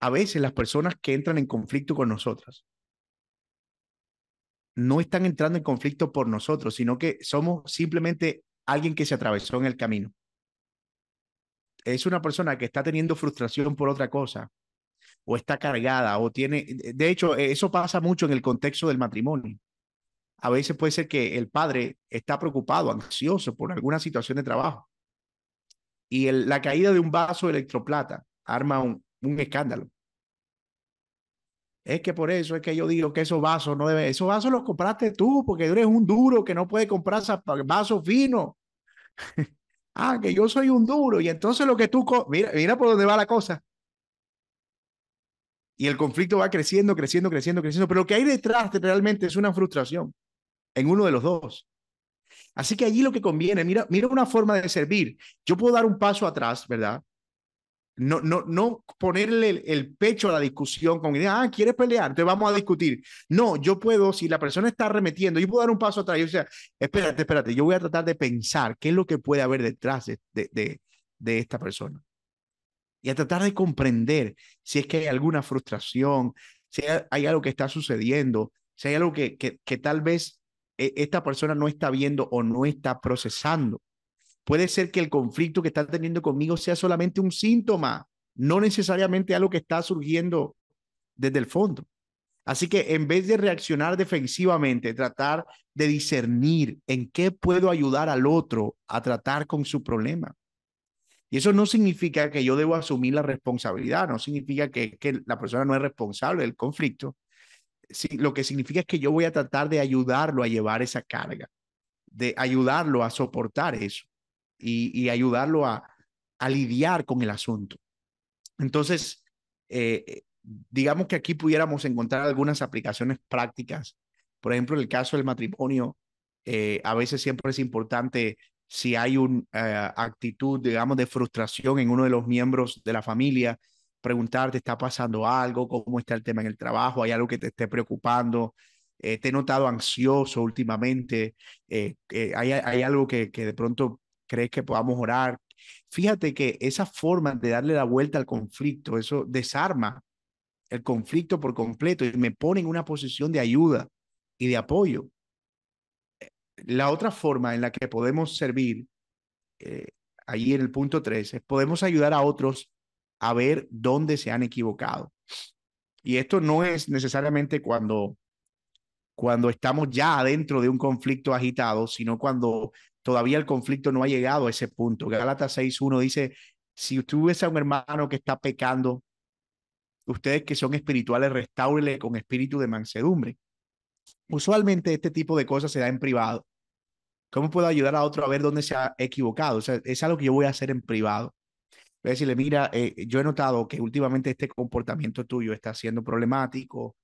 a veces las personas que entran en conflicto con nosotras no están entrando en conflicto por nosotros, sino que somos simplemente alguien que se atravesó en el camino. Es una persona que está teniendo frustración por otra cosa, o está cargada, o tiene, de hecho, eso pasa mucho en el contexto del matrimonio. A veces puede ser que el padre está preocupado, ansioso por alguna situación de trabajo. Y la caída de un vaso de electroplata arma un, escándalo. Es que por eso es que yo digo que esos vasos no esos vasos los compraste tú porque eres un duro que no puede comprar vasos finos. ah, que yo soy un duro y entonces lo que tú, mira, mira por dónde va la cosa. Y el conflicto va creciendo, creciendo, creciendo, creciendo, pero lo que hay detrás realmente es una frustración en uno de los dos. Así que allí lo que conviene, mira, mira una forma de servir. Yo puedo dar un paso atrás, ¿verdad? No, no, no ponerle el, pecho a la discusión con ah, ¿quieres pelear? Entonces vamos a discutir. No, yo puedo, si la persona está arremetiendo, yo puedo dar un paso atrás. Yo, o sea, espérate, espérate, yo voy a tratar de pensar qué es lo que puede haber detrás de, de, de, esta persona. Y a tratar de comprender si es que hay alguna frustración, si hay, algo que está sucediendo, si hay algo que, que, que tal vez eh, esta persona no está viendo o no está procesando. Puede ser que el conflicto que está teniendo conmigo sea solamente un síntoma, no necesariamente algo que está surgiendo desde el fondo. Así que en vez de reaccionar defensivamente, tratar de discernir en qué puedo ayudar al otro a tratar con su problema. Y eso no significa que yo debo asumir la responsabilidad, no significa que, que la persona no es responsable del conflicto. Sí, lo que significa es que yo voy a tratar de ayudarlo a llevar esa carga, de ayudarlo a soportar eso y, ayudarlo a, lidiar con el asunto. Entonces, eh, digamos que aquí pudiéramos encontrar algunas aplicaciones prácticas. Por ejemplo, en el caso del matrimonio, eh, a veces siempre es importante si hay una eh, actitud, digamos, de frustración en uno de los miembros de la familia, preguntarte, ¿está pasando algo? ¿Cómo está el tema en el trabajo? ¿Hay algo que te esté preocupando? te he notado ansioso últimamente. hay, algo que de pronto crees que podamos orar. Fíjate que esa forma de darle la vuelta al conflicto, eso desarma el conflicto por completo y me pone en una posición de ayuda y de apoyo. La otra forma en la que podemos servir, eh, ahí en el punto 13, podemos ayudar a otros a ver dónde se han equivocado. Y esto no es necesariamente cuando, cuando estamos ya adentro de un conflicto agitado, sino cuando todavía el conflicto no ha llegado a ese punto. Gálatas 6.1 dice, si usted hubiese a un hermano que está pecando, ustedes que son espirituales, restáurele con espíritu de mansedumbre. Usualmente este tipo de cosas se da en privado, ¿Cómo puedo ayudar a otro a ver dónde se ha equivocado? O sea, es algo que yo voy a hacer en privado. Voy a decirle, mira, eh, yo he notado que últimamente este comportamiento tuyo está siendo problemático,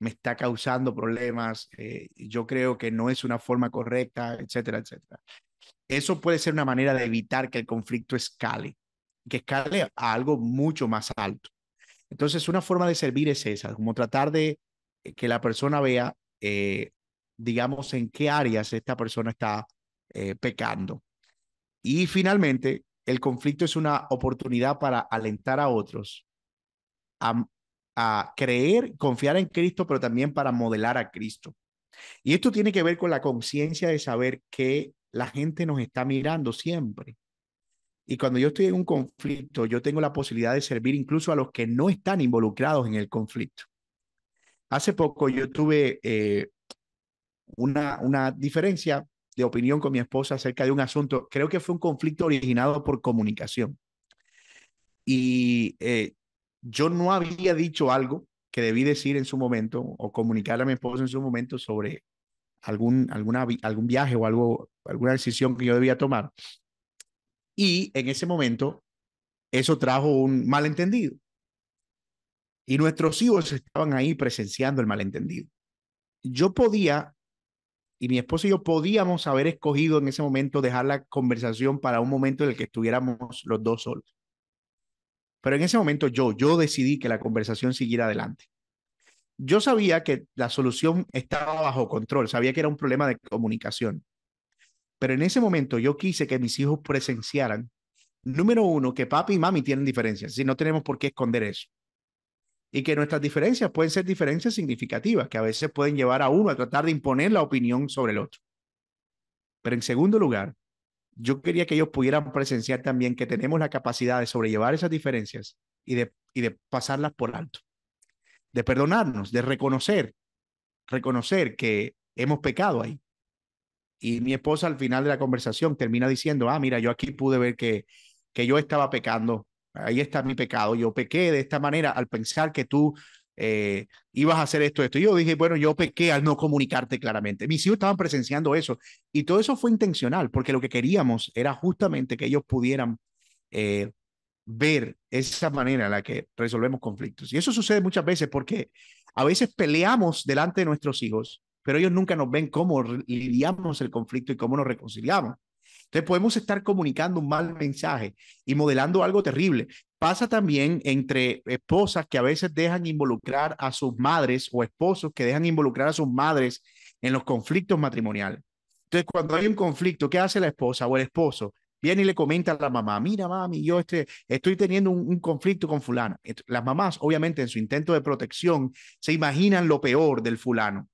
me está causando problemas, eh, yo creo que no es una forma correcta, etcétera, etcétera. Eso puede ser una manera de evitar que el conflicto escale, que escale a algo mucho más alto. Entonces, una forma de servir es esa, como tratar de que la persona vea, eh, digamos, en qué áreas esta persona está eh, pecando. Y finalmente, el conflicto es una oportunidad para alentar a otros a creer, confiar en Cristo, pero también para modelar a Cristo. Y esto tiene que ver con la conciencia de saber que la gente nos está mirando siempre. Y cuando yo estoy en un conflicto, yo tengo la posibilidad de servir incluso a los que no están involucrados en el conflicto. Hace poco yo tuve eh, una, una diferencia de opinión con mi esposa acerca de un asunto. Creo que fue un conflicto originado por comunicación. Y eh, yo no había dicho algo que debí decir en su momento o comunicar a mi esposa en su momento sobre algún, alguna, algún viaje o algo, alguna decisión que yo debía tomar. Y en ese momento, eso trajo un malentendido. Y nuestros hijos estaban ahí presenciando el malentendido. Yo podía, y mi esposo y yo podíamos haber escogido en ese momento dejar la conversación para un momento en el que estuviéramos los dos solos. Pero en ese momento yo, yo decidí que la conversación siguiera adelante. Yo sabía que la solución estaba bajo control, sabía que era un problema de comunicación. Pero en ese momento yo quise que mis hijos presenciaran, número uno, que papi y mami tienen diferencias, si no tenemos por qué esconder eso. Y que nuestras diferencias pueden ser diferencias significativas, que a veces pueden llevar a uno a tratar de imponer la opinión sobre el otro. Pero en segundo lugar, yo quería que ellos pudieran presenciar también que tenemos la capacidad de sobrellevar esas diferencias y de, y de pasarlas por alto, de perdonarnos, de reconocer, reconocer que hemos pecado ahí. Y mi esposa al final de la conversación termina diciendo, ah, mira, yo aquí pude ver que, que yo estaba pecando, ahí está mi pecado, yo pequé de esta manera al pensar que tú eh, ibas a hacer esto, esto. Y yo dije, bueno, yo pequé al no comunicarte claramente. Mis hijos estaban presenciando eso y todo eso fue intencional porque lo que queríamos era justamente que ellos pudieran eh, ver esa manera en la que resolvemos conflictos. Y eso sucede muchas veces porque a veces peleamos delante de nuestros hijos, pero ellos nunca nos ven cómo lidiamos el conflicto y cómo nos reconciliamos. Entonces podemos estar comunicando un mal mensaje y modelando algo terrible. Pasa también entre esposas que a veces dejan involucrar a sus madres o esposos que dejan involucrar a sus madres en los conflictos matrimoniales. Entonces, cuando hay un conflicto, ¿qué hace la esposa o el esposo? Viene y le comenta a la mamá, mira mami, yo este, estoy teniendo un, un conflicto con fulano. Las mamás, obviamente, en su intento de protección, se imaginan lo peor del fulano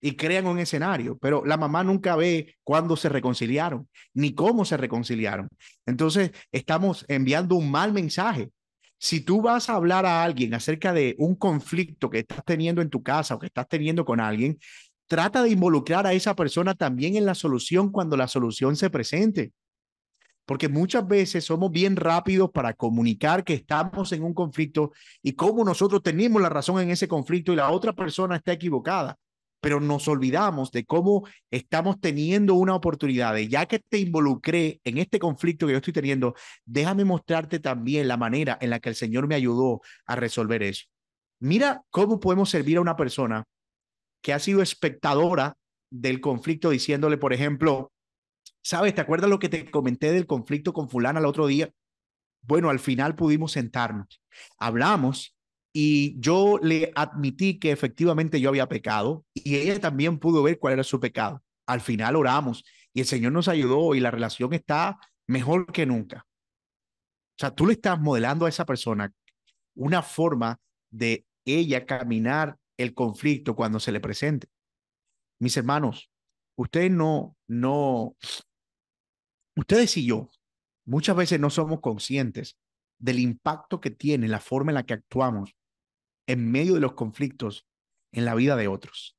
y crean un escenario, pero la mamá nunca ve cuándo se reconciliaron, ni cómo se reconciliaron. Entonces, estamos enviando un mal mensaje. Si tú vas a hablar a alguien acerca de un conflicto que estás teniendo en tu casa o que estás teniendo con alguien, trata de involucrar a esa persona también en la solución cuando la solución se presente. Porque muchas veces somos bien rápidos para comunicar que estamos en un conflicto y cómo nosotros tenemos la razón en ese conflicto y la otra persona está equivocada pero nos olvidamos de cómo estamos teniendo una oportunidad de, ya que te involucré en este conflicto que yo estoy teniendo, déjame mostrarte también la manera en la que el Señor me ayudó a resolver eso. Mira cómo podemos servir a una persona que ha sido espectadora del conflicto diciéndole, por ejemplo, ¿sabes? ¿Te acuerdas lo que te comenté del conflicto con fulana el otro día? Bueno, al final pudimos sentarnos, hablamos y yo le admití que efectivamente yo había pecado y ella también pudo ver cuál era su pecado. Al final oramos y el Señor nos ayudó y la relación está mejor que nunca. O sea, tú le estás modelando a esa persona una forma de ella caminar el conflicto cuando se le presente. Mis hermanos, ustedes no, no, ustedes y yo muchas veces no somos conscientes del impacto que tiene la forma en la que actuamos en medio de los conflictos en la vida de otros.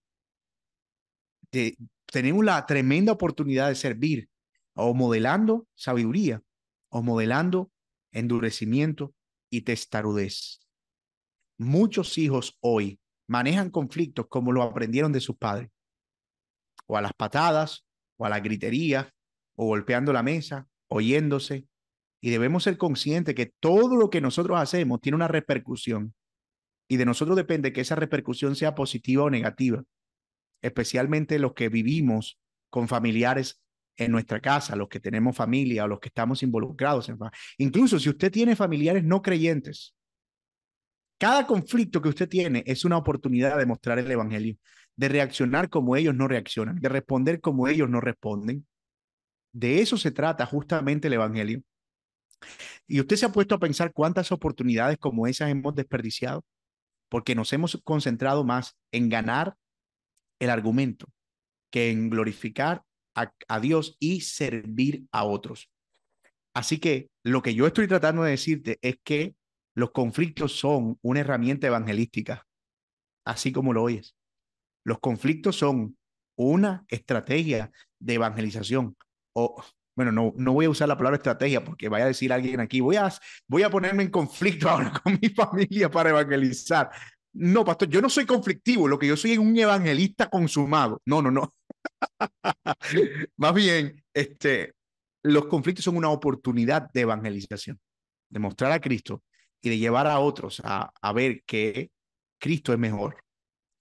tenemos la tremenda oportunidad de servir o modelando sabiduría o modelando endurecimiento y testarudez. Muchos hijos hoy manejan conflictos como lo aprendieron de sus padres, o a las patadas, o a la gritería o golpeando la mesa, oyéndose. Y debemos ser conscientes que todo lo que nosotros hacemos tiene una repercusión y de nosotros depende que esa repercusión sea positiva o negativa, especialmente los que vivimos con familiares en nuestra casa, los que tenemos familia o los que estamos involucrados en incluso si usted tiene familiares no creyentes. Cada conflicto que usted tiene es una oportunidad de mostrar el evangelio, de reaccionar como ellos no reaccionan, de responder como ellos no responden. De eso se trata justamente el evangelio. Y usted se ha puesto a pensar cuántas oportunidades como esas hemos desperdiciado porque nos hemos concentrado más en ganar el argumento que en glorificar a, Dios y servir a otros. Así que lo que yo estoy tratando de decirte es que los conflictos son una herramienta evangelística, así como lo oyes. Los conflictos son una estrategia de evangelización. Bueno, no, no voy a usar la palabra estrategia porque vaya a decir alguien aquí, voy a, voy a ponerme en conflicto ahora con mi familia para evangelizar. No, pastor, yo no soy conflictivo, lo que yo soy es un evangelista consumado. No, no, no. Más bien, este, los conflictos son una oportunidad de evangelización, de mostrar a Cristo y de llevar a otros a, a ver que Cristo es mejor,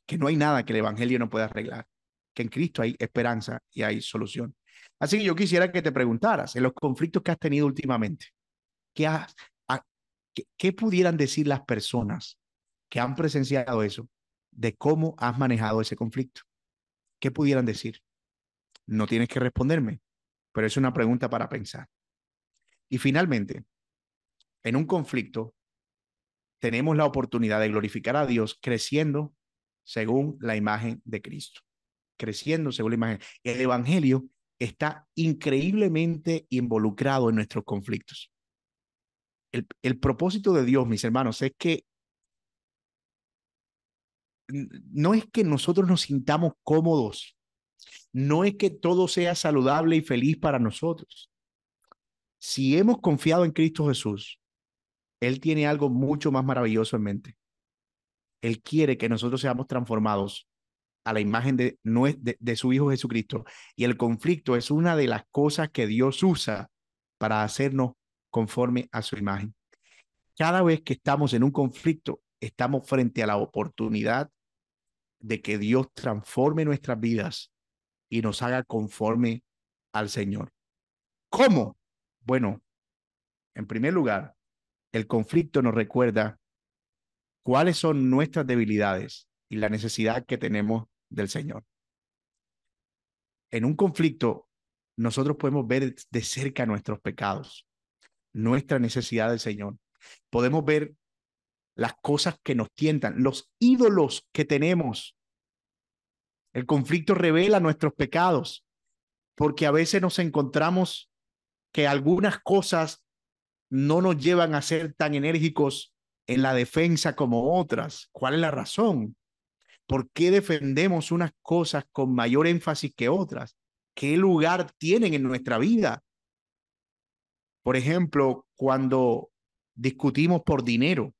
que no hay nada que el Evangelio no pueda arreglar, que en Cristo hay esperanza y hay solución. Así que yo quisiera que te preguntaras, en los conflictos que has tenido últimamente, ¿qué, qué pudieran decir las personas que han presenciado eso de cómo has manejado ese conflicto? ¿Qué pudieran decir? No tienes que responderme, pero es una pregunta para pensar. Y finalmente, en un conflicto, tenemos la oportunidad de glorificar a Dios creciendo según la imagen de Cristo. Creciendo según la imagen. El Evangelio está increíblemente involucrado en nuestros conflictos. El, el propósito de Dios, mis hermanos, es que no es que nosotros nos sintamos cómodos no es que todo sea saludable y feliz para nosotros. Si hemos confiado en Cristo Jesús, Él tiene algo mucho más maravilloso en mente. Él quiere que nosotros seamos transformados a la imagen de, de, de su Hijo Jesucristo. Y el conflicto es una de las cosas que Dios usa para hacernos conforme a su imagen. Cada vez que estamos en un conflicto, estamos frente a la oportunidad de que Dios transforme nuestras vidas y nos haga conforme al Señor. ¿Cómo? Bueno, en primer lugar, el conflicto nos recuerda cuáles son nuestras debilidades y la necesidad que tenemos del Señor. En un conflicto, nosotros podemos ver de cerca nuestros pecados, nuestra necesidad del Señor. Podemos ver las cosas que nos tientan, los ídolos que tenemos el conflicto revela nuestros pecados, porque a veces nos encontramos que algunas cosas no nos llevan a ser tan enérgicos en la defensa como otras. ¿Cuál es la razón? ¿Por qué defendemos unas cosas con mayor énfasis que otras? ¿Qué lugar tienen en nuestra vida? Por ejemplo, cuando discutimos por dinero,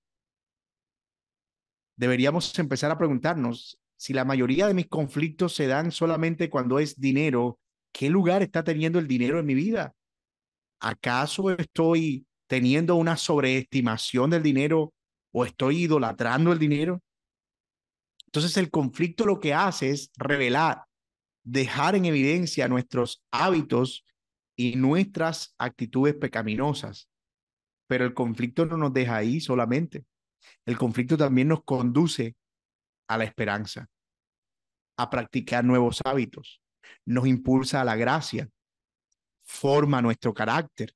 deberíamos empezar a preguntarnos, si la mayoría de mis conflictos se dan solamente cuando es dinero, ¿qué lugar está teniendo el dinero en mi vida? ¿Acaso estoy teniendo una sobreestimación del dinero o estoy idolatrando el dinero? Entonces el conflicto lo que hace es revelar, dejar en evidencia nuestros hábitos y nuestras actitudes pecaminosas. Pero el conflicto no nos deja ahí solamente. El conflicto también nos conduce a la esperanza, a practicar nuevos hábitos, nos impulsa a la gracia, forma nuestro carácter.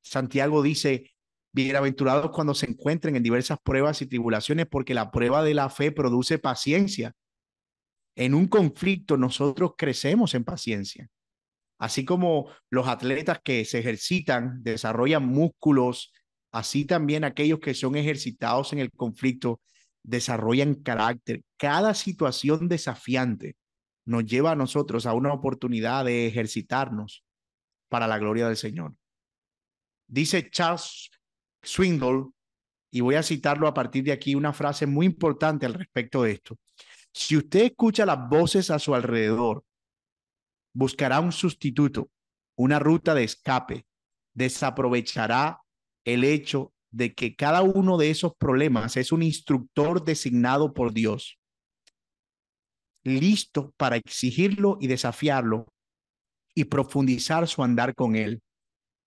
Santiago dice, bienaventurados cuando se encuentren en diversas pruebas y tribulaciones, porque la prueba de la fe produce paciencia. En un conflicto nosotros crecemos en paciencia. Así como los atletas que se ejercitan, desarrollan músculos, así también aquellos que son ejercitados en el conflicto desarrollan carácter. Cada situación desafiante nos lleva a nosotros a una oportunidad de ejercitarnos para la gloria del Señor. Dice Charles Swindoll, y voy a citarlo a partir de aquí, una frase muy importante al respecto de esto. Si usted escucha las voces a su alrededor buscará un sustituto, una ruta de escape, desaprovechará el hecho de que cada uno de esos problemas es un instructor designado por Dios, listo para exigirlo y desafiarlo y profundizar su andar con él.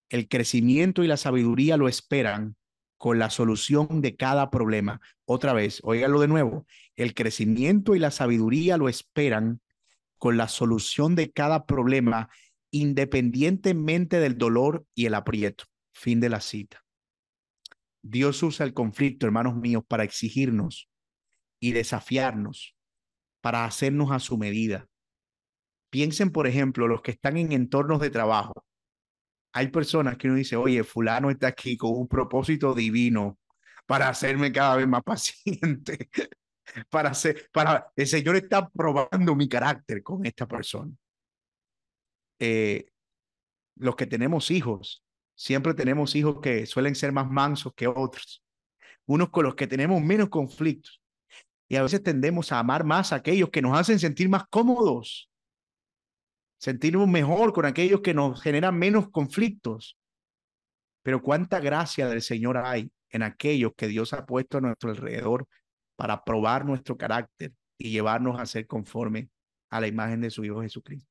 El crecimiento y la sabiduría lo esperan con la solución de cada problema. Otra vez, óigalo de nuevo, el crecimiento y la sabiduría lo esperan con la solución de cada problema independientemente del dolor y el aprieto. Fin de la cita. Dios usa el conflicto, hermanos míos, para exigirnos y desafiarnos, para hacernos a su medida. Piensen, por ejemplo, los que están en entornos de trabajo. Hay personas que uno dice, oye, fulano está aquí con un propósito divino para hacerme cada vez más paciente, para hacer, para, el Señor está probando mi carácter con esta persona. Eh, los que tenemos hijos, siempre tenemos hijos que suelen ser más mansos que otros, unos con los que tenemos menos conflictos. Y a veces tendemos a amar más a aquellos que nos hacen sentir más cómodos, sentirnos mejor con aquellos que nos generan menos conflictos. Pero cuánta gracia del Señor hay en aquellos que Dios ha puesto a nuestro alrededor para probar nuestro carácter y llevarnos a ser conforme a la imagen de su Hijo Jesucristo.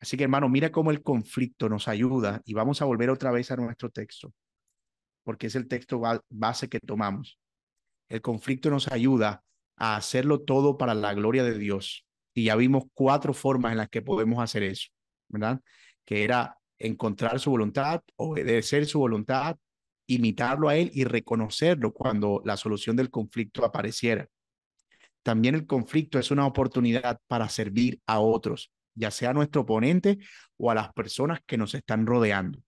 Así que hermano, mira cómo el conflicto nos ayuda y vamos a volver otra vez a nuestro texto, porque es el texto base que tomamos. El conflicto nos ayuda a hacerlo todo para la gloria de Dios. Y ya vimos cuatro formas en las que podemos hacer eso, ¿verdad? Que era encontrar su voluntad, obedecer su voluntad, imitarlo a él y reconocerlo cuando la solución del conflicto apareciera. También el conflicto es una oportunidad para servir a otros ya sea a nuestro oponente o a las personas que nos están rodeando.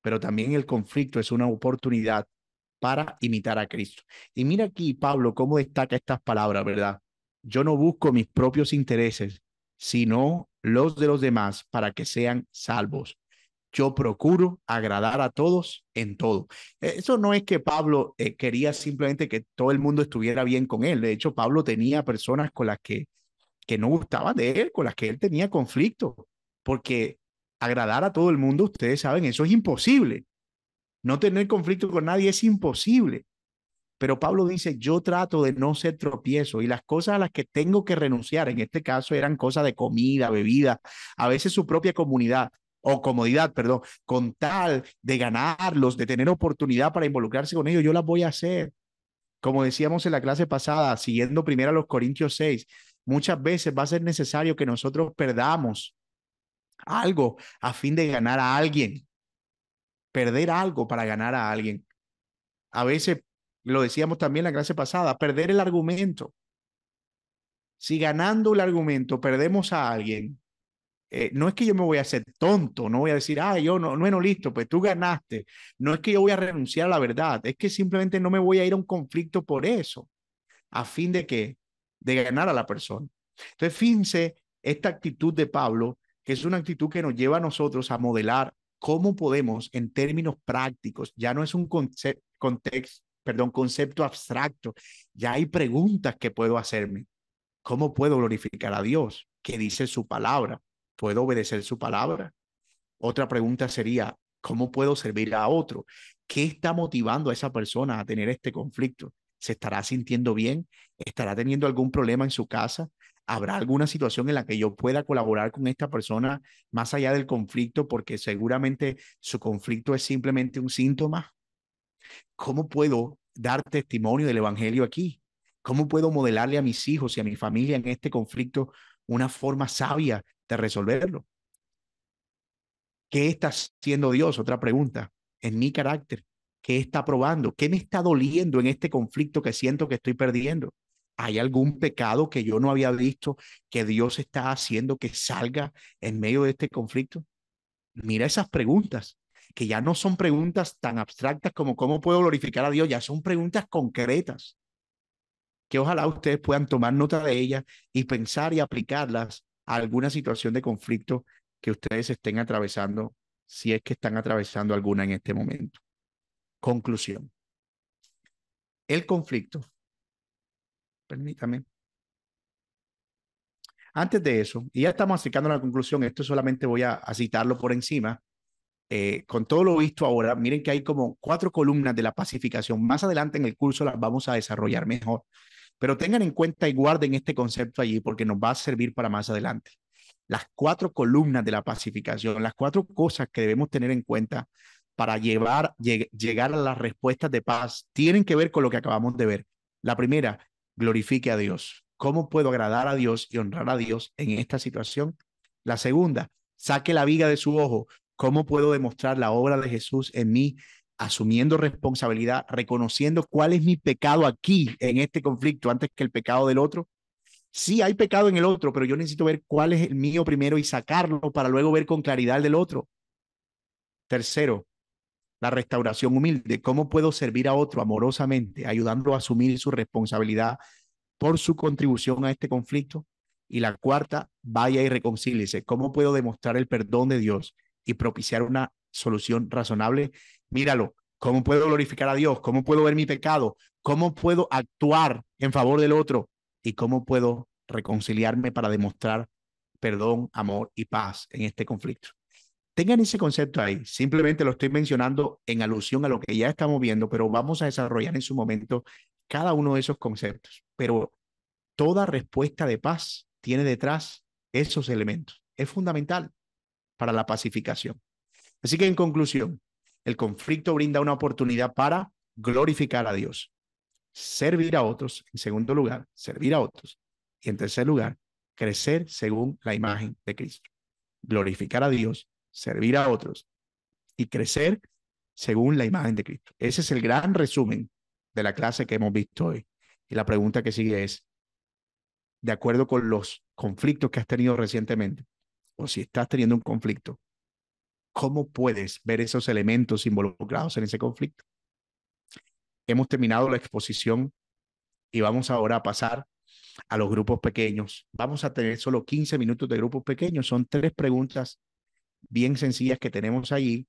Pero también el conflicto es una oportunidad para imitar a Cristo. Y mira aquí, Pablo, cómo destaca estas palabras, ¿verdad? Yo no busco mis propios intereses, sino los de los demás para que sean salvos. Yo procuro agradar a todos en todo. Eso no es que Pablo eh, quería simplemente que todo el mundo estuviera bien con él. De hecho, Pablo tenía personas con las que que no gustaban de él, con las que él tenía conflicto, porque agradar a todo el mundo, ustedes saben, eso es imposible. No tener conflicto con nadie es imposible. Pero Pablo dice, yo trato de no ser tropiezo y las cosas a las que tengo que renunciar, en este caso eran cosas de comida, bebida, a veces su propia comunidad o comodidad, perdón, con tal de ganarlos, de tener oportunidad para involucrarse con ellos, yo las voy a hacer. Como decíamos en la clase pasada, siguiendo primero a los Corintios 6, Muchas veces va a ser necesario que nosotros perdamos algo a fin de ganar a alguien. Perder algo para ganar a alguien. A veces, lo decíamos también la clase pasada, perder el argumento. Si ganando el argumento perdemos a alguien, eh, no es que yo me voy a hacer tonto, no voy a decir, ah, yo no, no, no, listo, pues tú ganaste. No es que yo voy a renunciar a la verdad, es que simplemente no me voy a ir a un conflicto por eso, a fin de que de ganar a la persona. Entonces, fíjense esta actitud de Pablo, que es una actitud que nos lleva a nosotros a modelar cómo podemos, en términos prácticos, ya no es un concepto, perdón, concepto abstracto, ya hay preguntas que puedo hacerme. ¿Cómo puedo glorificar a Dios? ¿Qué dice su palabra? ¿Puedo obedecer su palabra? Otra pregunta sería, ¿cómo puedo servir a otro? ¿Qué está motivando a esa persona a tener este conflicto? ¿Se estará sintiendo bien? ¿Estará teniendo algún problema en su casa? ¿Habrá alguna situación en la que yo pueda colaborar con esta persona más allá del conflicto porque seguramente su conflicto es simplemente un síntoma? ¿Cómo puedo dar testimonio del Evangelio aquí? ¿Cómo puedo modelarle a mis hijos y a mi familia en este conflicto una forma sabia de resolverlo? ¿Qué está haciendo Dios? Otra pregunta. En mi carácter, ¿Qué está probando? ¿Qué me está doliendo en este conflicto que siento que estoy perdiendo? ¿Hay algún pecado que yo no había visto que Dios está haciendo que salga en medio de este conflicto? Mira esas preguntas, que ya no son preguntas tan abstractas como cómo puedo glorificar a Dios, ya son preguntas concretas, que ojalá ustedes puedan tomar nota de ellas y pensar y aplicarlas a alguna situación de conflicto que ustedes estén atravesando, si es que están atravesando alguna en este momento. Conclusión. El conflicto, permítame, Antes de eso, y ya estamos acercando a la conclusión, esto solamente voy a, a citarlo por encima. Eh, con todo lo visto ahora, miren que hay como cuatro columnas de la pacificación. Más adelante en el curso las vamos a desarrollar mejor. Pero tengan en cuenta y guarden este concepto allí porque nos va a servir para más adelante. Las cuatro columnas de la pacificación, las cuatro cosas que debemos tener en cuenta para llevar, llegar a las respuestas de paz, tienen que ver con lo que acabamos de ver. La primera, glorifique a Dios. ¿Cómo puedo agradar a Dios y honrar a Dios en esta situación? La segunda, saque la viga de su ojo. ¿Cómo puedo demostrar la obra de Jesús en mí asumiendo responsabilidad, reconociendo cuál es mi pecado aquí en este conflicto antes que el pecado del otro. Sí, hay pecado en el otro, pero yo necesito ver cuál es el mío primero y sacarlo para luego ver con claridad el del otro. Tercero, la restauración humilde. ¿Cómo puedo servir a otro amorosamente, ayudándolo a asumir su responsabilidad por su contribución a este conflicto? Y la cuarta, vaya y reconcíliese. ¿Cómo puedo demostrar el perdón de Dios y propiciar una solución razonable míralo, ¿cómo puedo glorificar a Dios? ¿Cómo puedo ver mi pecado? ¿Cómo puedo actuar en favor del otro? ¿Y cómo puedo reconciliarme para demostrar perdón, amor y paz en este conflicto? Tengan ese concepto ahí. Simplemente lo estoy mencionando en alusión a lo que ya estamos viendo, pero vamos a desarrollar en su momento cada uno de esos conceptos. Pero toda respuesta de paz tiene detrás esos elementos. Es fundamental para la pacificación. Así que en conclusión, el conflicto brinda una oportunidad para glorificar a Dios, servir a otros, en segundo lugar, servir a otros, y en tercer lugar, crecer según la imagen de Cristo. Glorificar a Dios, servir a otros y crecer según la imagen de Cristo. Ese es el gran resumen de la clase que hemos visto hoy. Y la pregunta que sigue es, de acuerdo con los conflictos que has tenido recientemente, o si estás teniendo un conflicto, ¿Cómo puedes ver esos elementos involucrados en ese conflicto? Hemos terminado la exposición y vamos ahora a pasar a los grupos pequeños. Vamos a tener solo 15 minutos de grupos pequeños. Son tres preguntas bien sencillas que tenemos allí